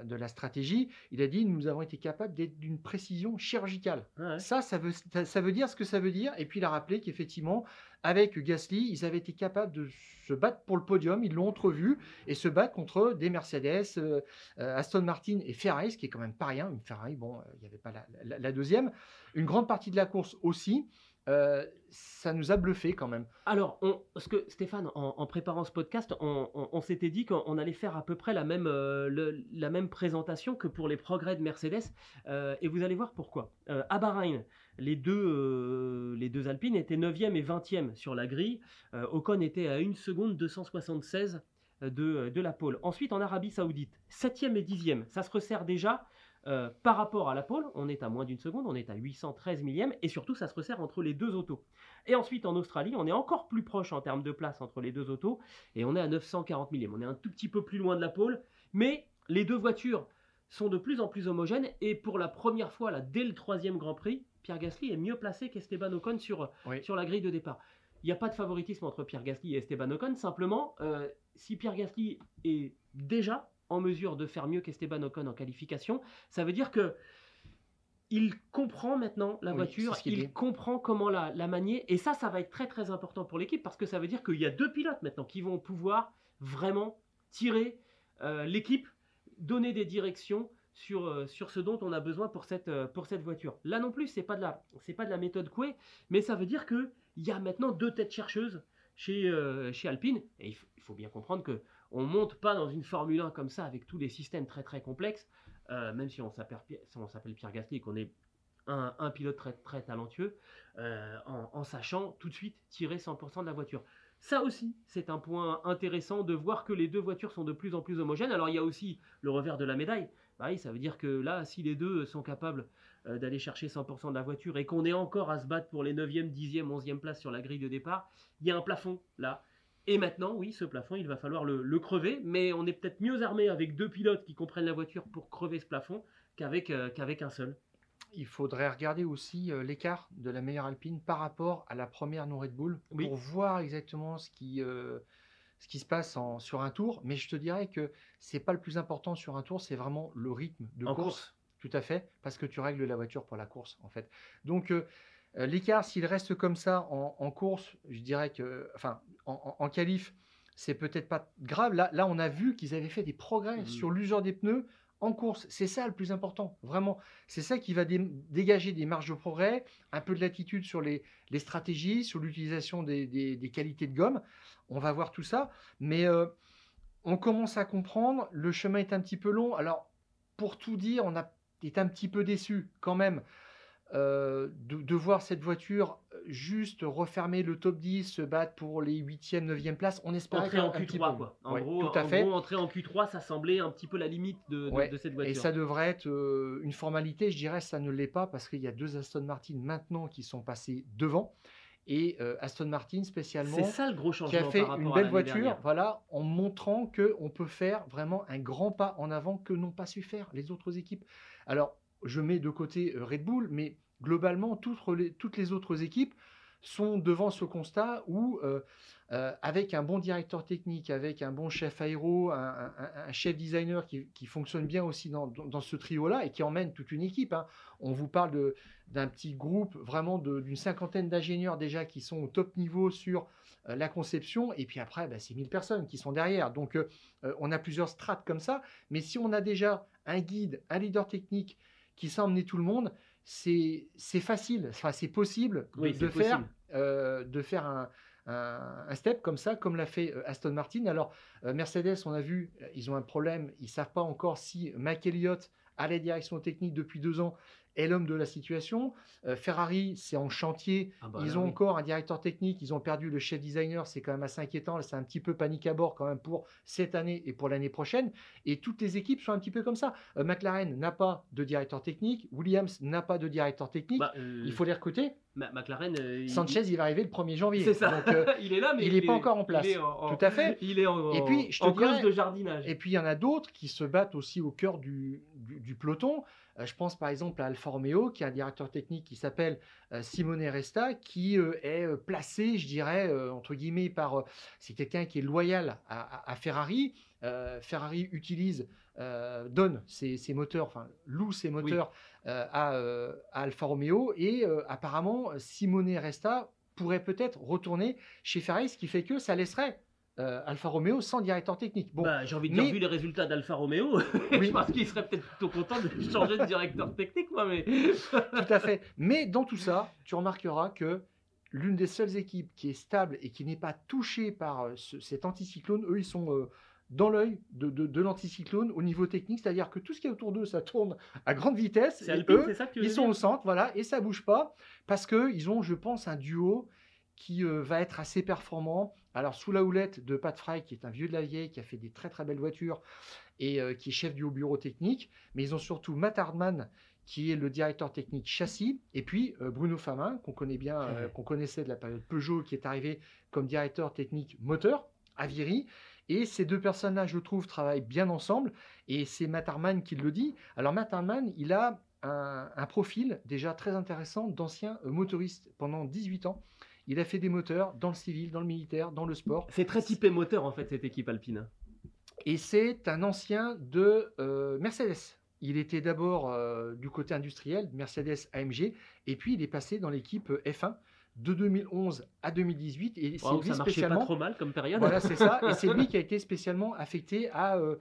de la stratégie, il a dit nous avons été capables d'être d'une précision chirurgicale. Ouais. Ça, ça veut, ça, veut dire ce que ça veut dire. Et puis il a rappelé qu'effectivement, avec Gasly, ils avaient été capables de se battre pour le podium. Ils l'ont entrevu et se battre contre des Mercedes, euh, euh, Aston Martin et Ferrari, ce qui est quand même pas rien. Une Ferrari, bon, euh, il n'y avait pas la, la- la deuxième. Une grande partie de la course aussi. Euh, ça nous a bluffé quand même. Alors, parce que Stéphane, en, préparant ce podcast, on, s'était dit qu'on on allait faire à peu près la même, euh, la même présentation que pour les progrès de Mercedes. euh, et vous allez voir pourquoi. À Bahreïn, les deux, les deux Alpines étaient 9e et 20e sur la grille. Ocon était à 1 seconde 276 de, de la pole. Ensuite, en Arabie Saoudite, 7e et 10e. Ça se resserre déjà. Euh, par rapport à la pole, on est à moins d'une seconde, on est à 813 millièmes, et surtout ça se resserre entre les deux autos. Et ensuite en Australie, on est encore plus proche en termes de place entre les deux autos, et on est à 940 millièmes. On est un tout petit peu plus loin de la pole, mais les deux voitures sont de plus en plus homogènes, et pour la première fois, là, dès le troisième Grand Prix, Pierre Gasly est mieux placé qu'Esteban Ocon sur, Oui. sur la grille de départ. Il n'y a pas de favoritisme entre Pierre Gasly et Esteban Ocon, simplement, euh, si Pierre Gasly est déjà en mesure de faire mieux qu'Esteban Ocon en qualification, ça veut dire que il comprend maintenant la Oui, voiture, il comprend comment la, la manier, et ça, ça va être très très important pour l'équipe parce que ça veut dire qu'il y a deux pilotes maintenant qui vont pouvoir vraiment tirer euh, l'équipe, donner des directions sur, euh, sur ce dont on a besoin pour cette, euh, pour cette voiture. Là non plus, c'est pas de la, c'est pas de la méthode Coué, mais ça veut dire que il y a maintenant deux têtes chercheuses chez, chez Alpine, et il faut bien comprendre que on monte pas dans une Formule 1 comme ça avec tous les systèmes très très complexes, euh, même si on s'appelle, Pierre Gasly et qu'on est un, pilote très très talentueux, euh, en, sachant tout de suite tirer 100% de la voiture. Ça aussi, c'est un point intéressant de voir que les deux voitures sont de plus en plus homogènes. Alors il y a aussi le revers de la médaille. Bah ça veut dire que là, si les deux sont capables euh, d'aller chercher 100% de la voiture et qu'on est encore à se battre pour les 9e, 10e, 11e places sur la grille de départ, il y a un plafond là. Et maintenant, oui, ce plafond, il va falloir le, le crever, mais on est peut-être mieux armé avec deux pilotes qui comprennent la voiture pour crever ce plafond qu'avec euh, qu'avec un seul. Il faudrait regarder aussi euh, l'écart de la meilleure Alpine par rapport à la première non Red Bull Oui. pour voir exactement ce qui, euh, ce qui se passe en- sur un tour. Mais je te dirais que c'est pas le plus important sur un tour, c'est vraiment le rythme de En course. course. Tout à fait, parce que tu règles la voiture pour la course en fait. Donc l'écart, s'il reste comme ça en, en course, je dirais que, enfin, en, en, qualif, c'est peut-être pas grave. Là, là, on a vu qu'ils avaient fait des progrès Mhm. sur l'usure des pneus en course. C'est ça le plus important, vraiment. C'est ça qui va dé- dégager des marges de progrès, un peu de latitude sur les, les stratégies, sur l'utilisation des, des- des qualités de gomme. On va voir tout ça, mais euh, on commence à comprendre. Le chemin est un petit peu long. Alors, pour tout dire, on a est un petit peu déçu quand même euh, de, de voir cette voiture juste refermer le top 10, se battre pour les 8e, 9e places. On espérait Entrer en un petit Q3, peu. quoi. En, Ouais, gros, tout à en fait. gros, entrer en Q3, ça semblait un petit peu la limite de, de- Ouais, de cette voiture. Et ça devrait être euh, une formalité, je dirais, ça ne l'est pas parce qu'il y a deux Aston Martin maintenant qui sont passés devant. Et euh, Aston Martin spécialement, C'est ça le gros qui a fait une belle voiture, dernière. voilà, en montrant qu'on peut faire vraiment un grand pas en avant que n'ont pas su faire les autres équipes. Alors, je mets de côté euh, Red Bull, mais globalement, toutes les, toutes les autres équipes sont devant ce constat où, euh, euh, avec un bon directeur technique, avec un bon chef aéro, un, chef designer qui, qui fonctionne bien aussi dans, dans- ce trio-là et qui emmène toute une équipe. hein. On vous parle d'un petit groupe vraiment d'une cinquantaine d'ingénieurs déjà qui sont au top niveau sur la conception, et puis après, bah, c'est 1000 personnes qui sont derrière. Donc, on a plusieurs strates comme ça, mais si on a déjà un guide, un leader technique qui sait emmener tout le monde, c'est facile, enfin, c'est possible de, Oui, c'est de faire, possible. euh, de faire un, un- step comme ça, comme l'a fait euh, Aston Martin. Alors, euh, Mercedes, on a vu, ils ont un problème, ils ne savent pas encore si Mike Elliott, à la direction technique depuis deux ans, est l'homme de la situation. Euh, Ferrari, c'est en chantier, Ah bah ils ont oui. encore un directeur technique, ils ont perdu le chef designer, c'est quand même assez inquiétant, c'est un petit peu panique à bord quand même pour cette année et pour l'année prochaine. Et toutes les équipes sont un petit peu comme ça. Euh, McLaren n'a pas de directeur technique, Williams n'a pas de directeur technique, Bah, euh, il faut les recruter. McLaren. euh, il- Sanchez, il va arriver le 1er janvier. C'est ça. Donc, euh, il est là, mais il est pas encore en place. il est en- Tout à fait. Il est en, Et puis, je te en dirais- cause de jardinage. Et puis il y en a d'autres qui se battent aussi au cœur du, du- du peloton. Euh, je pense par exemple à Alfa Romeo, qui a un directeur technique qui s'appelle euh, Simone Resta, qui est placé, je dirais, entre guillemets, par... c'est quelqu'un qui est loyal à, à- à Ferrari. Ferrari utilise, donne ses, ses moteurs, enfin loue ses moteurs à, euh, à Alfa Romeo. Et euh, apparemment, Simone Resta pourrait peut-être retourner chez Ferrari, ce qui fait que ça laisserait euh, Alfa Romeo sans directeur technique. Bon, Bah, j'ai envie de mais- dire, vu les résultats d'Alfa Romeo, Oui. je pense qu'il serait peut-être plutôt content de changer de directeur technique, moi, mais. Tout à fait. Mais dans tout ça, tu remarqueras que l'une des seules équipes qui est stable et qui n'est pas touchée par euh, ce- cet anticyclone, eux, ils sont euh, dans l'œil de, de- de l'anticyclone au niveau technique, c'est-à-dire que tout ce qui est autour d'eux, ça tourne à grande vitesse. C'est et Alpine, eux, c'est ça que ils sont au centre, voilà, et ça bouge pas parce que ils ont, je pense, un duo qui euh, va être assez performant. Alors sous la houlette de Pat Fry, qui est un vieux de la vieille, qui a fait des très très belles voitures et euh, qui est chef du haut bureau technique. Mais ils ont surtout Matt Hardman, qui est le directeur technique châssis, et puis euh, Bruno Famin, qu'on connaît bien, qu'on connaissait de la période Peugeot, qui est arrivé comme directeur technique moteur à Viry. Et ces deux personnes-là, je trouve, travaillent bien ensemble. Et c'est Matt Hardman qui le dit. Alors Matt Hardman, il a un, un profil déjà très intéressant d'ancien euh, motoriste pendant 18 ans. Il a fait des moteurs dans le civil, dans le militaire, dans le sport. C'est très typé moteur en fait cette équipe alpine. Et c'est un ancien de euh, Mercedes. Il était d'abord euh, du côté industriel, Mercedes AMG, et puis il est passé dans l'équipe euh, F1 de 2011 à 2018. Et c'est lui ça marchait pas spécialement. trop mal comme période. Voilà, c'est ça. Et c'est lui qui a été spécialement affecté à, euh,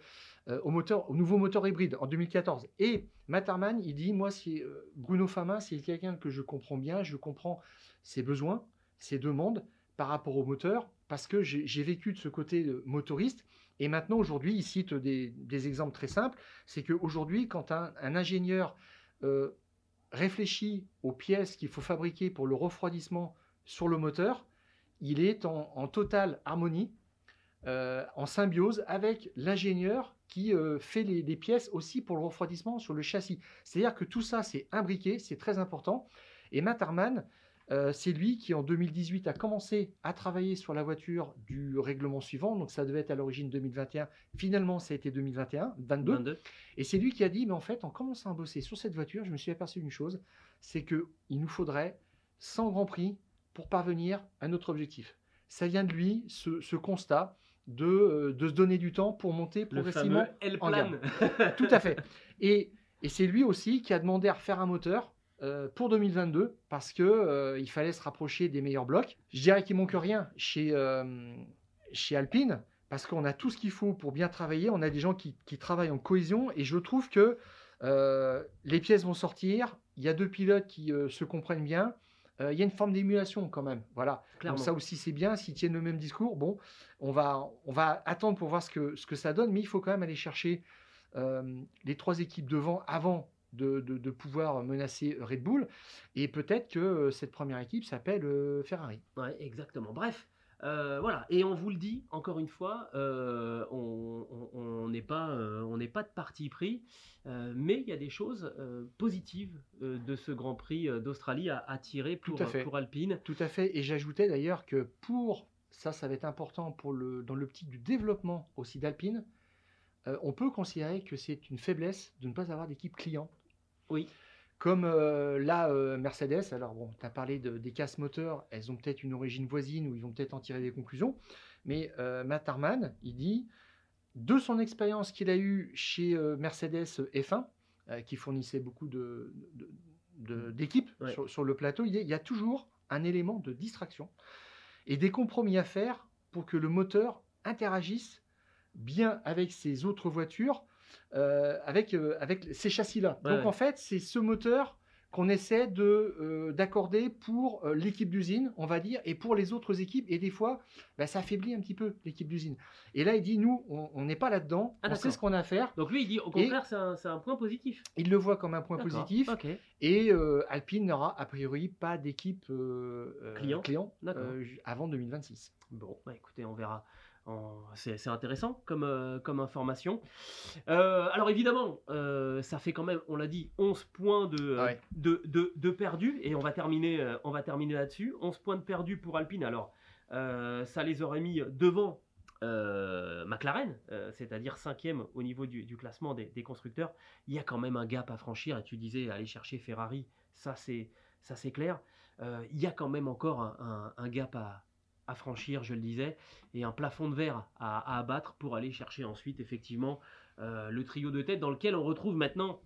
euh, au, moteur, au nouveau moteur hybride en 2014. Et Matt Harman, il dit Moi, c'est euh, Bruno Famin, c'est quelqu'un que je comprends bien, je comprends ses besoins, ses demandes par rapport au moteur, parce que j'ai j'ai vécu de ce côté motoriste. Et maintenant, aujourd'hui, il cite des, des exemples très simples. C'est qu'aujourd'hui, quand un, un ingénieur réfléchit aux pièces qu'il faut fabriquer pour le refroidissement sur le moteur, il est en, totale harmonie, euh, en symbiose avec l'ingénieur qui euh, fait les, pièces aussi pour le refroidissement sur le châssis. C'est-à-dire que tout ça, c'est imbriqué, c'est très important. Et Matt Harman, euh, c'est lui qui en 2018 a commencé à travailler sur la voiture du règlement suivant. Donc ça devait être à l'origine 2021. Finalement, ça a été 2021, 22. 22. Et c'est lui qui a dit, mais en fait, en commençant à bosser sur cette voiture, je me suis aperçu d'une chose, c'est que il nous faudrait 100 grands prix pour parvenir à notre objectif. Ça vient de lui, ce, ce constat de, euh, de se donner du temps pour monter Le progressivement fameux L en plan. tout à fait. Et, et c'est lui aussi qui a demandé à refaire un moteur euh, pour 2022 parce que euh, il fallait se rapprocher des meilleurs blocs. Je dirais qu'il manque rien chez, euh, chez Alpine parce qu'on a tout ce qu'il faut pour bien travailler. On a des gens qui, qui travaillent en cohésion et je trouve que les pièces vont sortir. Il y a deux pilotes qui se comprennent bien. Il y a une forme d'émulation quand même. Voilà. Clairement. Donc ça aussi c'est bien. S'ils tiennent le même discours, bon, on va, on va attendre pour voir ce que, ce que ça donne, mais il faut quand même aller chercher les trois équipes devant avant de, de- de pouvoir menacer Red Bull. Et peut-être que euh, cette première équipe s'appelle euh, Ferrari. Ouais, exactement. Bref, euh, voilà. Et on vous le dit encore une fois, euh, on n'est pas, on n'est pas de parti pris, mais il y a des choses positives de ce Grand Prix d'Australie à, à tirer pour, Tout à fait. pour Alpine. Tout à fait. Et j'ajoutais d'ailleurs que pour ça, ça va être important pour le, dans l'optique du développement aussi d'Alpine. euh, on peut considérer que c'est une faiblesse de ne pas avoir d'équipe client. Oui. Comme euh, là, euh, Mercedes, alors bon, tu as parlé de- des casses moteurs, elles ont peut-être une origine voisine ou ils vont peut-être en tirer des conclusions, mais euh, Matt Harman, il dit, de son expérience qu'il a eue chez euh, Mercedes F1, euh, qui fournissait beaucoup de- de- de- d'équipes Ouais. sur, sur le plateau, il, dit, il y a toujours un élément de distraction et des compromis à faire pour que le moteur interagisse bien avec ses autres voitures, avec, euh, avec ces châssis-là. Ouais, Donc ouais. en fait, c'est ce moteur qu'on essaie de euh, d'accorder pour euh, l'équipe d'usine, on va dire, et pour les autres équipes. Et des fois, bah, ça affaiblit un petit peu l'équipe d'usine. Et là, il dit, nous, on n'est pas là-dedans, Ah, on sait ce qu'on a à faire. Donc lui, il dit au contraire, c'est un, un point positif. Il le voit comme un point positif. Ok. Et euh, Alpine n'aura a priori pas d'équipe euh, euh, Client. D'accord. euh, avant 2026. Bon, bah écoutez, on verra. En- C'est intéressant comme, euh, comme information. Euh, alors évidemment, euh, ça fait quand même, on l'a dit, 11 points de, ouais. de, de, de perdus. Et on va terminer, on va terminer là-dessus. 11 points de perdus pour Alpine. Alors, ça les aurait mis devant McLaren, c'est-à-dire cinquième au niveau du, du classement des, des constructeurs. Il y a quand même un gap à franchir. Et tu disais, aller chercher Ferrari, ça c'est ça c'est clair. Il y a quand même encore un, un- un gap à, à franchir, je le disais, et un plafond de verre à, abattre pour aller chercher ensuite effectivement euh, le trio de tête dans lequel on retrouve maintenant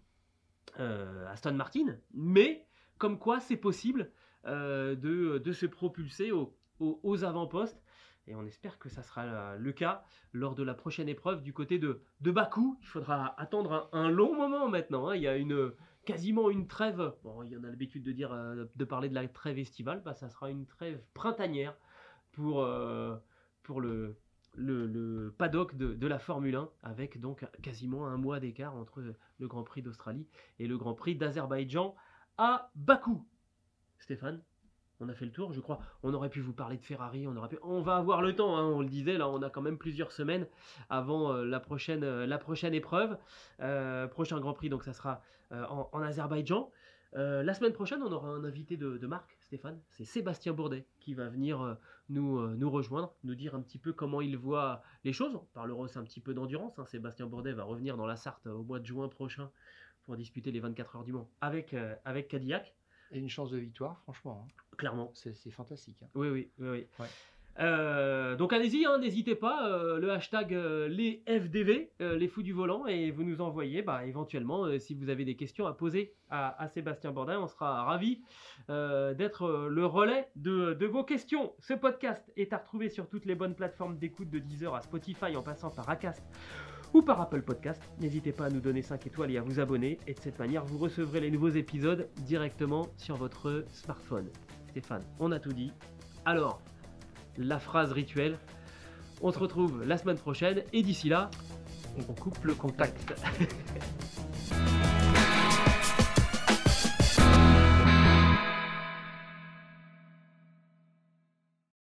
euh, Aston Martin, mais comme quoi c'est possible euh, de, se propulser au- au- aux avant-postes. Et on espère que ça sera le cas lors de la prochaine épreuve du côté de, Bakou. Il faudra attendre un, long moment maintenant. hein. Il y a une, quasiment une trêve. Bon, il y en a l'habitude de dire, de parler de la trêve estivale. Bah, ça sera une trêve printanière pour, euh, pour le, le, le paddock de, de la Formule 1, avec donc quasiment un mois d'écart entre le Grand Prix d'Australie et le Grand Prix d'Azerbaïdjan à Bakou. Stéphane On a fait le tour, je crois. On aurait pu vous parler de Ferrari, on aurait pu. On va avoir le temps, hein, on le disait. Là, on a quand même plusieurs semaines avant euh, la prochaine, euh, la prochaine épreuve, prochain Grand Prix. Donc, ça sera en, en Azerbaïdjan. La semaine prochaine, on aura un invité de, de marque, Stéphane. C'est Sébastien Bourdet qui va venir euh, nous, euh, nous rejoindre, nous dire un petit peu comment il voit les choses. On parlera aussi un petit peu d'endurance. hein. Sébastien Bourdet va revenir dans la Sarthe au mois de juin prochain pour disputer les 24 heures du Mans avec, euh, avec Cadillac, Et une chance de victoire, franchement. hein. clairement. C'est c'est fantastique. hein. Oui, oui, oui. oui. Ouais. Euh, donc allez-y, hein, n'hésitez pas, euh, le hashtag euh, les FDV, les fous du volant, et vous nous envoyez bah, éventuellement si vous avez des questions à poser à, Sébastien Bordin, on sera ravis d'être le relais de, de vos questions. Ce podcast est à retrouver sur toutes les bonnes plateformes d'écoute de Deezer à Spotify en passant par Acast ou par Apple Podcast. N'hésitez pas à nous donner 5 étoiles et à vous abonner, et de cette manière vous recevrez les nouveaux épisodes directement sur votre smartphone. Stéphane, on a tout dit. Alors, la phrase rituelle. On se retrouve la semaine prochaine et d'ici là, on coupe le contact.